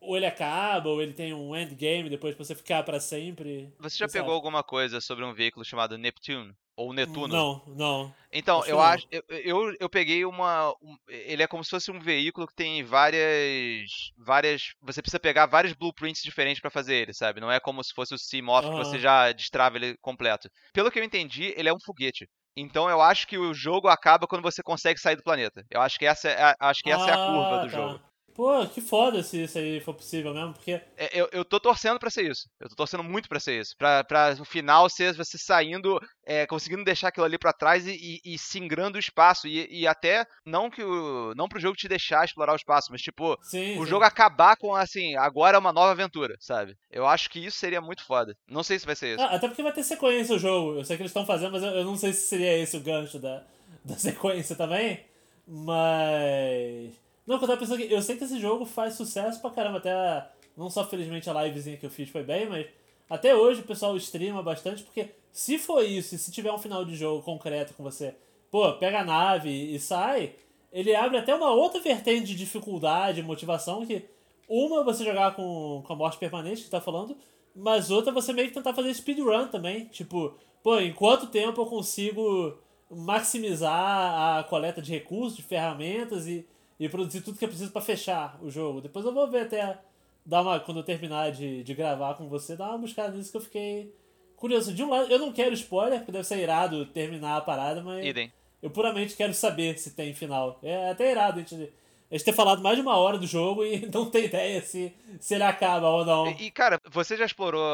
ou ele acaba ou ele tem um endgame depois pra você ficar pra sempre. Você já Você pegou alguma coisa sobre um veículo chamado Neptune? Ou Netuno? Não, não. Então, Acho eu não. acho. Eu, eu, eu peguei uma. um- ele é como se fosse um veículo que tem várias. várias. Você precisa pegar vários blueprints diferentes pra fazer ele, sabe? Não é como se fosse o Seamoth que você já destrava ele completo. Pelo que eu entendi, ele é um foguete. Então eu acho que o jogo acaba quando você consegue sair do planeta. Eu acho que essa é a, acho que essa é a curva Ah, do tá. jogo. Pô, que foda se isso aí for possível mesmo, porque É, Eu, eu tô torcendo pra ser isso. Eu tô torcendo muito pra ser isso. Pra, pra no final ser você saindo, é, conseguindo deixar aquilo ali pra trás e, e, e singrando o espaço. E, e até, não que o. Não pro jogo te deixar explorar o espaço, mas tipo, sim. o sim. jogo acabar com assim, agora é uma nova aventura, sabe? Eu acho que isso seria muito foda. Não sei se vai ser isso. Ah, até porque vai ter sequência o jogo. Eu sei que eles estão fazendo, mas eu, eu não sei se seria esse o gancho da, da sequência também. Mas. Não, eu tava pensando que. Eu sei que esse jogo faz sucesso pra caramba. Até. Não só felizmente a livezinha que eu fiz foi bem, mas. Até hoje o pessoal streama bastante, porque se for isso, e se tiver um final de jogo concreto com você, pô, pega a nave e sai, ele abre até uma outra vertente de dificuldade, motivação, que uma você jogar com, com a morte permanente, que tá falando, mas outra você meio que tentar fazer speedrun também. Tipo, pô, em quanto tempo eu consigo maximizar a coleta de recursos, de ferramentas e, e produzir tudo que é preciso pra fechar o jogo. Depois eu vou ver até dar uma. Quando eu terminar de, de gravar com você, dar uma buscada nisso que eu fiquei curioso. De um lado, eu não quero spoiler, porque deve ser irado terminar a parada, mas. Idem. Eu puramente quero saber se tem final. É até irado a gente, a gente ter falado mais de uma hora do jogo e não ter ideia se, se ele acaba ou não. E, e, cara, você já explorou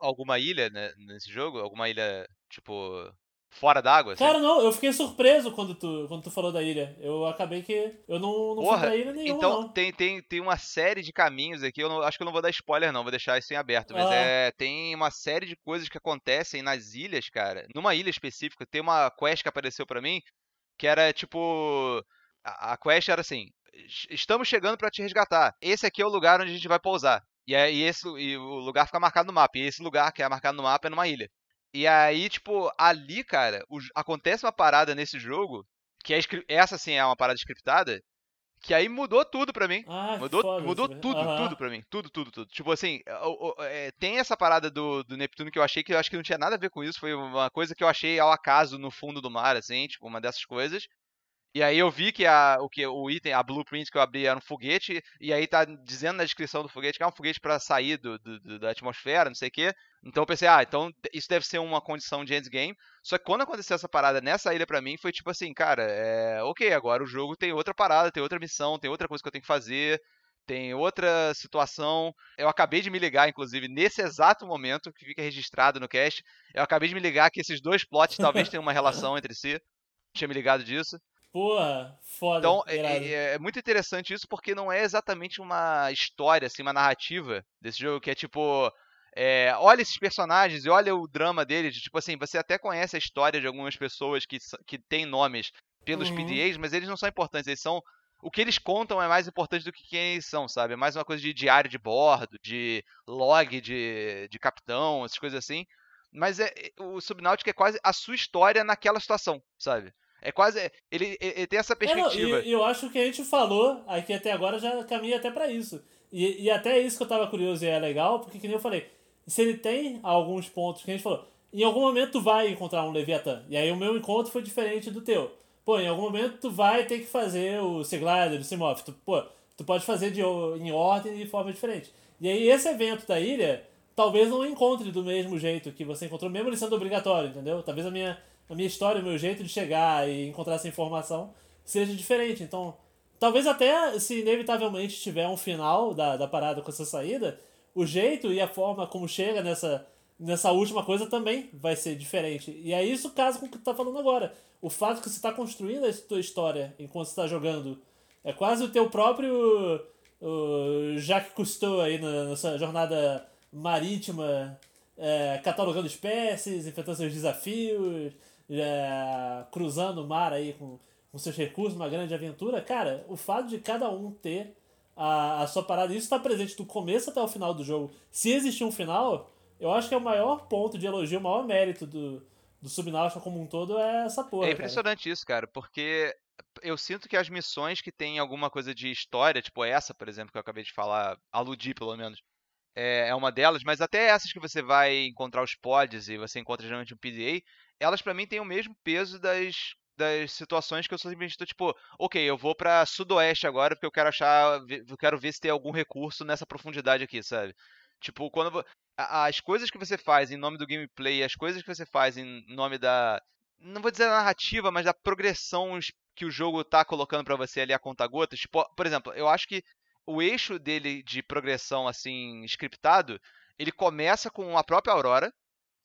alguma ilha né, nesse jogo? Alguma ilha, tipo. Fora d'água? Cara, assim? não, eu fiquei surpreso quando tu, quando tu falou da ilha. Eu acabei que. Eu não, não Porra, fui pra ilha nenhuma. Então, não. Tem, tem, tem uma série de caminhos aqui. Eu não, acho que eu não vou dar spoiler, não, vou deixar isso em aberto. Mas ah. é, tem uma série de coisas que acontecem nas ilhas, cara. Numa ilha específica, tem uma quest que apareceu para mim que era tipo. A, a quest era assim: estamos chegando para te resgatar. Esse aqui é o lugar onde a gente vai pousar. E, é, e, esse, e o lugar fica marcado no mapa. E esse lugar que é marcado no mapa é numa ilha. E aí, tipo, ali, cara, o, acontece uma parada nesse jogo, que é essa sim é uma parada scriptada, que aí mudou tudo pra mim. Ah, mudou mudou tudo, uhum. tudo pra mim. Tudo, tudo, tudo. Tipo assim, é, tem essa parada do, do Neptuno que eu achei que eu acho que não tinha nada a ver com isso. Foi uma coisa que eu achei ao acaso no fundo do mar, assim, tipo, uma dessas coisas. E aí eu vi que a, o que o item, a blueprint que eu abri era um foguete, e aí tá dizendo na descrição do foguete que é um foguete para sair do, do, da atmosfera, não sei o quê. Então eu pensei, ah, então isso deve ser uma condição de endgame. Só que quando aconteceu essa parada nessa ilha para mim, foi tipo assim, cara, é, ok, agora o jogo tem outra parada, tem outra missão, tem outra coisa que eu tenho que fazer, tem outra situação. Eu acabei de me ligar, inclusive, nesse exato momento, que fica registrado no cast, eu acabei de me ligar que esses dois plots talvez tenham uma relação entre si. Tinha me ligado disso. Porra, foda. Então, é, é, é, muito interessante isso porque não é exatamente uma história, assim, uma narrativa desse jogo que é tipo. É, olha esses personagens e olha o drama deles. Tipo assim, você até conhece a história de algumas pessoas que, que têm nomes pelos uhum. PDAs, mas eles não são importantes. Eles são. O que eles contam é mais importante do que quem eles são, sabe? É mais uma coisa de diário de bordo, de log de, de capitão, essas coisas assim. Mas é, o Subnautica é quase a sua história naquela situação, sabe? É quase. Ele, ele tem essa perspectiva. É, não, e eu acho que a gente falou aqui até agora já caminha até para isso. E, e até isso que eu tava curioso e é legal, porque que nem eu falei, se ele tem alguns pontos que a gente falou, em algum momento tu vai encontrar um Leviatã. E aí o meu encontro foi diferente do teu. Pô, em algum momento tu vai ter que fazer o Seglider, o Simoff. Tu, pô, tu pode fazer de, em ordem e de forma diferente. E aí esse evento da ilha, talvez não encontre do mesmo jeito que você encontrou, mesmo ele sendo obrigatório, entendeu? Talvez a minha a minha história, o meu jeito de chegar e encontrar essa informação seja diferente. Então, talvez até se inevitavelmente tiver um final da, da parada com essa saída, o jeito e a forma como chega nessa, nessa última coisa também vai ser diferente. E é isso caso com o que tu tá falando agora. O fato que você está construindo a tua história enquanto você está jogando é quase o teu próprio o Jacques Cousteau aí nessa jornada marítima, é, catalogando espécies, enfrentando seus desafios, é, cruzando o mar aí com, com seus recursos, uma grande aventura, cara, o fato de cada um ter a, a sua parada, isso está presente do começo até o final do jogo. Se existir um final, eu acho que é o maior ponto de elogio, o maior mérito do, do Subnautica como um todo é essa porra. É impressionante cara. isso, cara, porque eu sinto que as missões que tem alguma coisa de história, tipo essa, por exemplo, que eu acabei de falar, aludi pelo menos, é, é uma delas, mas até essas que você vai encontrar os pods e você encontra geralmente um PDA, elas para mim têm o mesmo peso das, das situações que eu simplesmente tô tipo, ok, eu vou para sudoeste agora porque eu quero achar, eu quero ver se tem algum recurso nessa profundidade aqui, sabe? Tipo, quando as coisas que você faz em nome do gameplay, as coisas que você faz em nome da não vou dizer da narrativa, mas da progressão que o jogo tá colocando para você ali a conta gotas. Tipo, por exemplo, eu acho que o eixo dele de progressão assim scriptado, ele começa com a própria Aurora,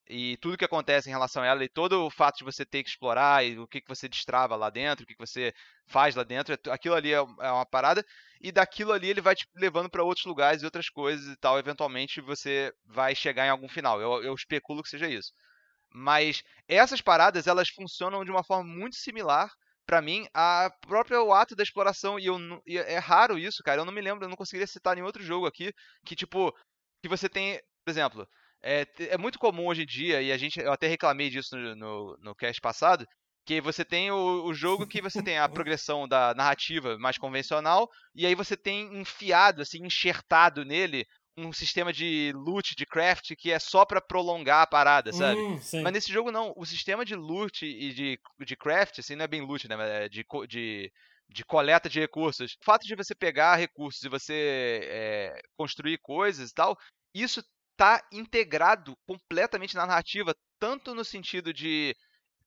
e tudo que acontece em relação a ela e todo o fato de você ter que explorar e o que, que você destrava lá dentro, o que, que você faz lá dentro, é aquilo ali é, é uma parada e daquilo ali ele vai te levando para outros lugares e outras coisas e tal, eventualmente você vai chegar em algum final. Eu, eu especulo que seja isso. Mas essas paradas elas funcionam de uma forma muito similar para mim a próprio ato da exploração e, eu, e é raro isso, cara. Eu não me lembro, eu não conseguiria citar nenhum outro jogo aqui que tipo que você tem, por exemplo, é, é muito comum hoje em dia, e a gente, eu até reclamei disso no, no, no cast passado, que você tem o, o, jogo que você tem a progressão da narrativa mais convencional, e aí você tem enfiado, assim, enxertado nele um sistema de loot, de craft, que é só para prolongar a parada, sabe? Hum, Mas nesse jogo não, o sistema de loot e de, de craft, assim, não é bem loot, né? É de, de, de coleta de recursos. O fato de você pegar recursos e você é, construir coisas e tal, isso tá integrado completamente na narrativa, tanto no sentido de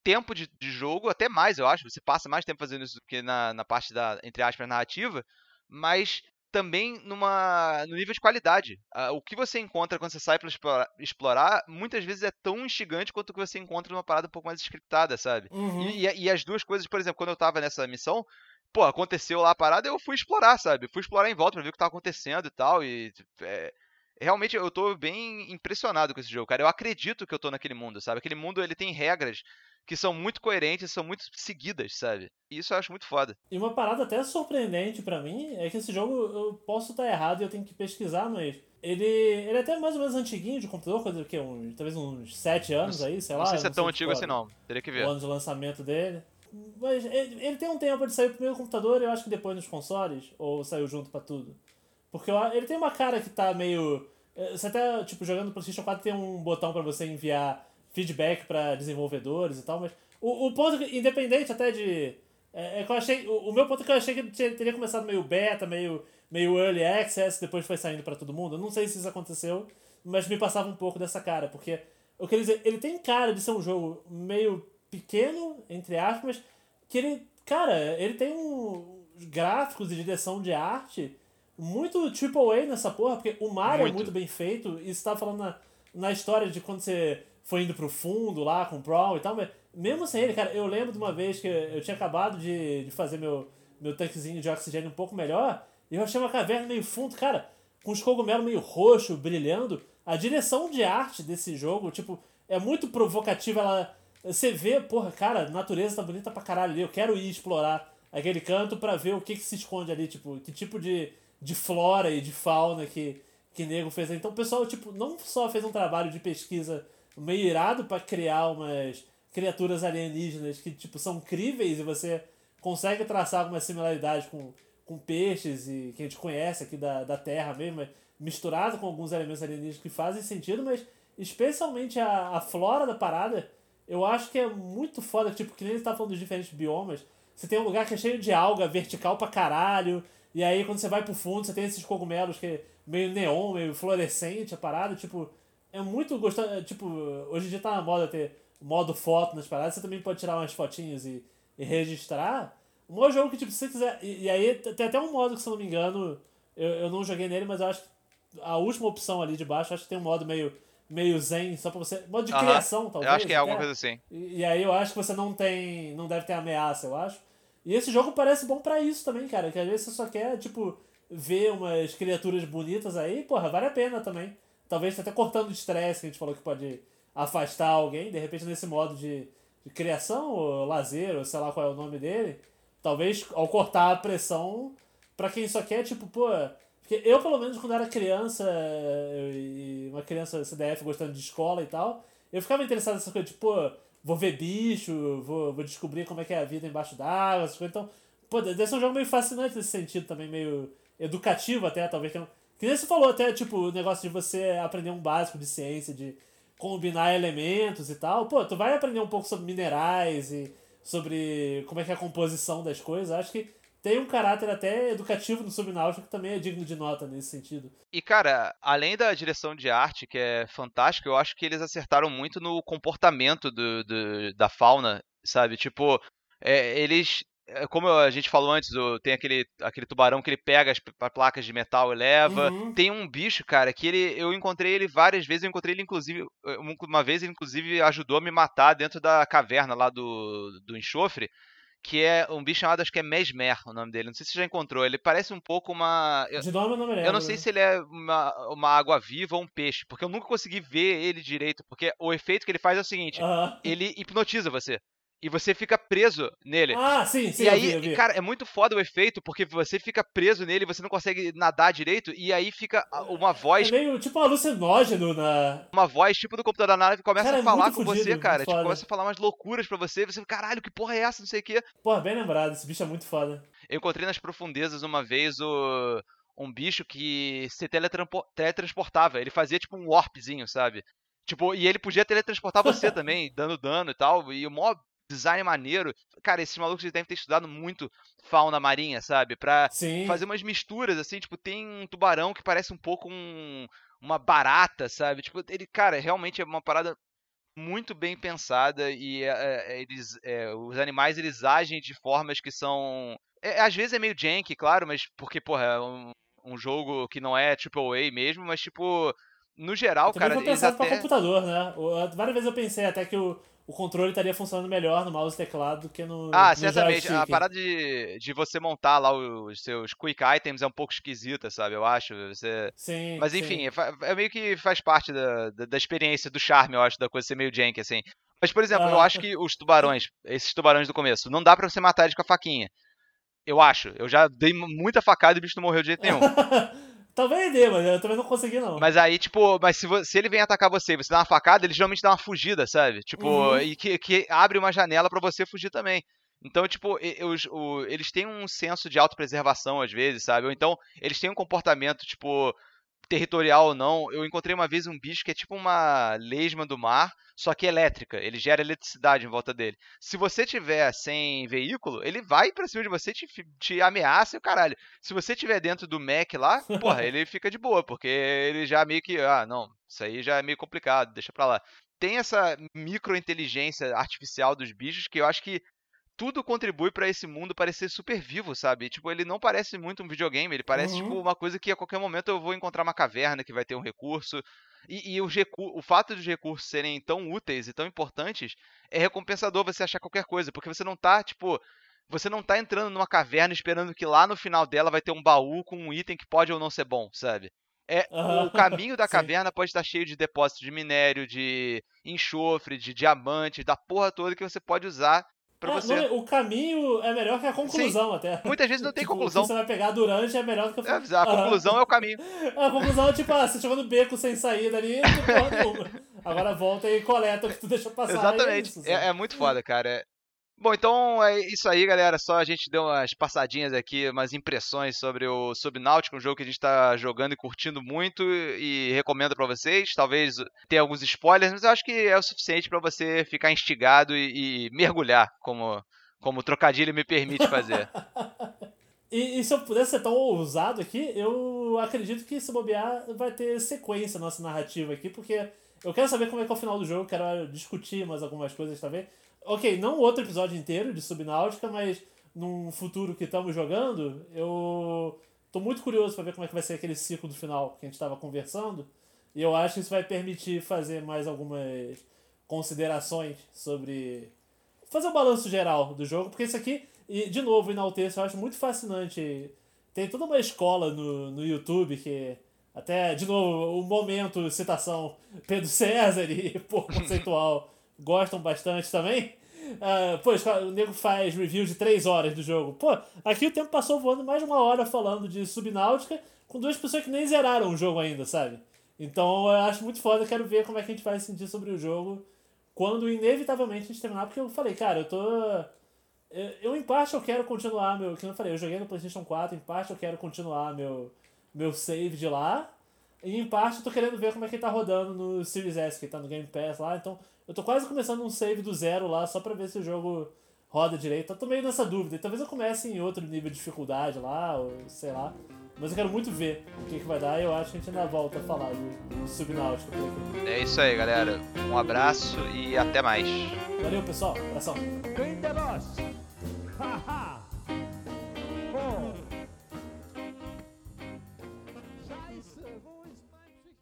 tempo de, de, jogo, até mais, eu acho. Você passa mais tempo fazendo isso do que na, na parte da, entre aspas, narrativa. Mas também numa, no nível de qualidade. Uh, o que você encontra quando você sai para explorar, explorar, muitas vezes é tão instigante quanto o que você encontra numa parada um pouco mais scriptada, sabe? Uhum. E, e, e, as duas coisas, por exemplo, quando eu tava nessa missão, pô, aconteceu lá a parada, eu fui explorar, sabe? Fui explorar em volta pra ver o que tava acontecendo e tal, e... É, realmente eu tô bem impressionado com esse jogo, cara. Eu acredito que eu tô naquele mundo, sabe? Aquele mundo ele tem regras que são muito coerentes, são muito seguidas, sabe? E isso eu acho muito foda. E uma parada até surpreendente para mim é que esse jogo eu posso estar errado e eu tenho que pesquisar, mas ele, ele é até mais ou menos antiguinho de computador, coisa que um, talvez uns 7 anos aí, sei não lá. Sei se é tão antigo assim não, teria que ver. O ano de lançamento dele. Mas ele, ele, tem um tempo de sair primeiro no computador e eu acho que depois nos consoles, ou saiu junto para tudo. Porque ele tem uma cara que tá meio. Eh, você até, tipo, jogando no PlayStation 4 tem um botão para você enviar feedback para desenvolvedores e tal, mas o, o ponto, independente até de. É, é que eu achei. O, o, meu ponto é que eu achei que ele teria começado meio beta, meio, meio early access, depois foi saindo para todo mundo. Eu não sei se isso aconteceu, mas me passava um pouco dessa cara, porque. Eu queria dizer, ele tem cara de ser um jogo meio pequeno, entre aspas, que ele. Cara, ele tem um, gráficos e direção de arte muito triple A nessa porra, porque o mar muito. é muito bem feito, e você tava falando na, na história de quando você foi indo pro fundo lá com o Brawl e tal, mas mesmo sem ele, cara, eu lembro de uma vez que eu tinha acabado de, de fazer meu, meu tanquezinho de oxigênio um pouco melhor, e eu achei uma caverna meio fundo, cara, com os cogumelos meio roxo, brilhando. A direção de arte desse jogo, tipo, é muito provocativa, ela... Você vê, porra, cara, a natureza tá bonita pra caralho ali, eu quero ir explorar aquele canto para ver o que, que se esconde ali, tipo, que tipo de, de flora e de fauna que, que nego fez. Então o pessoal, tipo, não só fez um trabalho de pesquisa meio irado para criar umas criaturas alienígenas que, tipo, são críveis e você consegue traçar alguma similaridade com, com peixes e que a gente conhece aqui da, da Terra mesmo, misturado com alguns elementos alienígenas que fazem sentido, mas especialmente a, a flora da parada, eu acho que é muito foda, tipo, que nem ele tá falando dos diferentes biomas, você tem um lugar que é cheio de alga vertical pra caralho, e aí quando você vai pro fundo, você tem esses cogumelos que é meio neon, meio fluorescente, a parada, tipo, é muito gostoso, tipo, hoje em dia tá na moda ter modo foto nas paradas, você também pode tirar umas fotinhas e, e registrar. Um outro jogo que, tipo, se você quiser. E, e, aí tem até um modo que, se eu não me engano, eu, eu não joguei nele, mas eu acho que a última opção ali de baixo, acho que tem um modo meio, meio zen, só pra você. Modo de criação, talvez. Eu acho que é alguma coisa assim. E, e, aí eu acho que você não tem. Não deve ter ameaça, eu acho. E esse jogo parece bom para isso também, cara. Que às vezes você só quer, tipo, ver umas criaturas bonitas aí, porra, vale a pena também. Talvez até cortando o estresse que a gente falou que pode afastar alguém, de repente nesse modo de, de criação, ou lazer, ou sei lá qual é o nome dele, talvez ao cortar a pressão para quem só quer, tipo, pô. Porque eu, pelo menos, quando era criança, e uma criança CDF gostando de escola e tal, eu ficava interessado nessa coisa, tipo, pô, vou ver bicho, vou, vou descobrir como é que é a vida embaixo d'água, essas coisas. Então, pô, deve ser um jogo meio fascinante nesse sentido também, meio educativo até, talvez. Um... Que nem você falou até, tipo, o negócio de você aprender um básico de ciência, de combinar elementos e tal, pô, tu vai aprender um pouco sobre minerais e sobre como é que é a composição das coisas. Acho que tem um caráter até educativo no Subnáutico que também é digno de nota nesse sentido. E, cara, além da direção de arte, que é fantástica, eu acho que eles acertaram muito no comportamento do, do da fauna, sabe? Tipo, é, eles é, como a gente falou antes, tem aquele, aquele tubarão que ele pega as placas de metal e leva. Uhum. Tem um bicho, cara, que ele, eu encontrei ele várias vezes. Eu encontrei ele, inclusive, uma vez ele, inclusive, ajudou a me matar dentro da caverna lá do, do enxofre. Que é um bicho chamado, acho que é Mesmer, o nome dele. Não sei se você já encontrou. Ele parece um pouco uma. De nome eu não me lembro. Eu não sei se ele é uma, uma água viva ou um peixe, porque eu nunca consegui ver ele direito. Porque o efeito que ele faz é o seguinte: uhum. ele hipnotiza você e você fica preso nele. Ah, sim, sim. E aí, vi, vi. cara, é muito foda o efeito, porque você fica preso nele, você não consegue nadar direito, e aí fica uma voz. É meio tipo alucinógeno na. Uma voz tipo do computador da nave começa cara, a é falar é com fudido, você, cara. Tipo, começa a falar umas loucuras pra você, você, caralho, que porra é essa? Não sei o quê. Porra, bem lembrado, esse bicho é muito foda. Eu encontrei nas profundezas uma vez o. Um bicho que se teletransportava. Ele fazia tipo um warpzinho, sabe? Tipo, e ele podia teletransportar você também, dando dano e tal. E o maior design maneiro. Cara, esses malucos devem ter estudado muito fauna marinha, sabe? Pra Sim. fazer umas misturas, assim, tipo, tem um tubarão que parece um pouco um, uma barata, sabe? Tipo, ele, cara, realmente é uma parada muito bem pensada e é, eles, é, os animais eles agem de formas que são. É, às vezes é meio janky, claro, mas porque, porra, é um, um jogo que não é AAA mesmo, mas tipo, no geral, Também cara, foi pensado até... pra computador, né? Várias vezes eu pensei até que o, o controle estaria funcionando melhor no mouse e teclado do que no. Ah, no certamente. A parada de, de você montar lá os seus quick items é um pouco esquisita, sabe? Eu acho. Você... Sim. Mas sim. enfim, é, fa- é meio que faz parte da, da, da experiência, do charme, eu acho, da coisa ser meio jank, assim. Mas, por exemplo, eu Ah. acho que os tubarões, esses tubarões do começo, não dá pra você matar eles com a faquinha. Eu acho. Eu já dei mu- muita facada e o bicho não morreu de jeito nenhum. Talvez dê, mas eu também não consegui, não. Mas aí, tipo, mas se, se ele vem atacar você e você dá uma facada, ele geralmente dá uma fugida, sabe? Tipo, Uhum. e que, que abre uma janela pra você fugir também. Então, tipo, e- o- eles têm um senso de autopreservação às vezes, sabe? Ou então, eles têm um comportamento, tipo, territorial ou não. Eu encontrei uma vez um bicho que é tipo uma lesma do mar, só que elétrica. Ele gera eletricidade em volta dele. Se você tiver sem veículo, ele vai pra cima de você, te, te ameaça e o caralho. Se você tiver dentro do Mac lá, porra, ele fica de boa, porque ele já meio que, ah, não, isso aí já é meio complicado, deixa pra lá. Tem essa microinteligência artificial dos bichos que eu acho que tudo contribui pra esse mundo parecer super vivo, sabe? Tipo, ele não parece muito um videogame, ele parece Uhum. tipo uma coisa que a qualquer momento eu vou encontrar uma caverna que vai ter um recurso. E, e os recu- o fato dos recursos serem tão úteis e tão importantes é recompensador você achar qualquer coisa, porque você não tá, tipo, você não tá entrando numa caverna esperando que lá no final dela vai ter um baú com um item que pode ou não ser bom, sabe? É, Aham. o caminho da caverna pode estar cheio de depósitos de minério, de enxofre, de diamante, da porra toda que você pode usar É, você. o caminho é melhor que a conclusão, até. Muitas vezes não tem Tipo, conclusão. Você vai pegar durante é melhor do que o É, a conclusão é o caminho. A conclusão é tipo, ah, você chegou no beco sem saída ali, não porra nenhuma. Agora volta e coleta o que tu deixou passar. É, Exatamente. isso, É, é muito foda, cara. Bom, então é isso aí, galera. Só a gente deu umas passadinhas aqui, umas impressões sobre o Subnáutica, um jogo que a gente tá jogando e curtindo muito e recomendo pra vocês. Talvez tenha alguns spoilers, mas eu acho que é o suficiente pra você ficar instigado e, e mergulhar, como, como o trocadilho me permite fazer. E, e se eu pudesse ser tão ousado aqui, eu acredito que se bobear vai ter sequência nossa narrativa aqui, porque eu quero saber como é que é o final do jogo, quero discutir mais algumas coisas também. Ok, não outro episódio inteiro de Subnáutica, mas num futuro que estamos jogando, eu tô muito curioso pra ver como é que vai ser aquele ciclo do final que a gente estava conversando. E eu acho que isso vai permitir fazer mais algumas considerações sobre fazer o balanço geral do jogo, porque isso aqui, e de novo, enalteço, eu acho muito fascinante. Tem toda uma escola no, no YouTube que, até, de novo, o momento, citação, Pedro César e por conceitual gostam bastante também. Ah, pô, o nego faz review de 3 horas do jogo. Pô, aqui o tempo passou voando mais uma hora falando de Subnáutica com duas pessoas que nem zeraram o jogo ainda, sabe? Então eu acho muito foda, quero ver como é que a gente vai se sentir sobre o jogo quando inevitavelmente a gente terminar, porque eu falei, cara, eu tô. Eu, eu, em parte eu quero continuar meu. Que eu falei, eu joguei no PlayStation 4, em parte eu quero continuar meu, meu save de lá. E em parte eu tô querendo ver como é que ele tá rodando no Series S, que tá no Game Pass lá. Então eu tô quase começando um save do zero lá, só pra ver se o jogo roda direito. Eu tô meio nessa dúvida. E talvez eu comece em outro nível de dificuldade lá, ou sei lá. Mas eu quero muito ver o que, que vai dar e eu acho que a gente ainda volta a falar de, de Subnáutica por aqui. É isso aí, galera. Um abraço e até mais. Valeu, pessoal. Abração. Green the boss.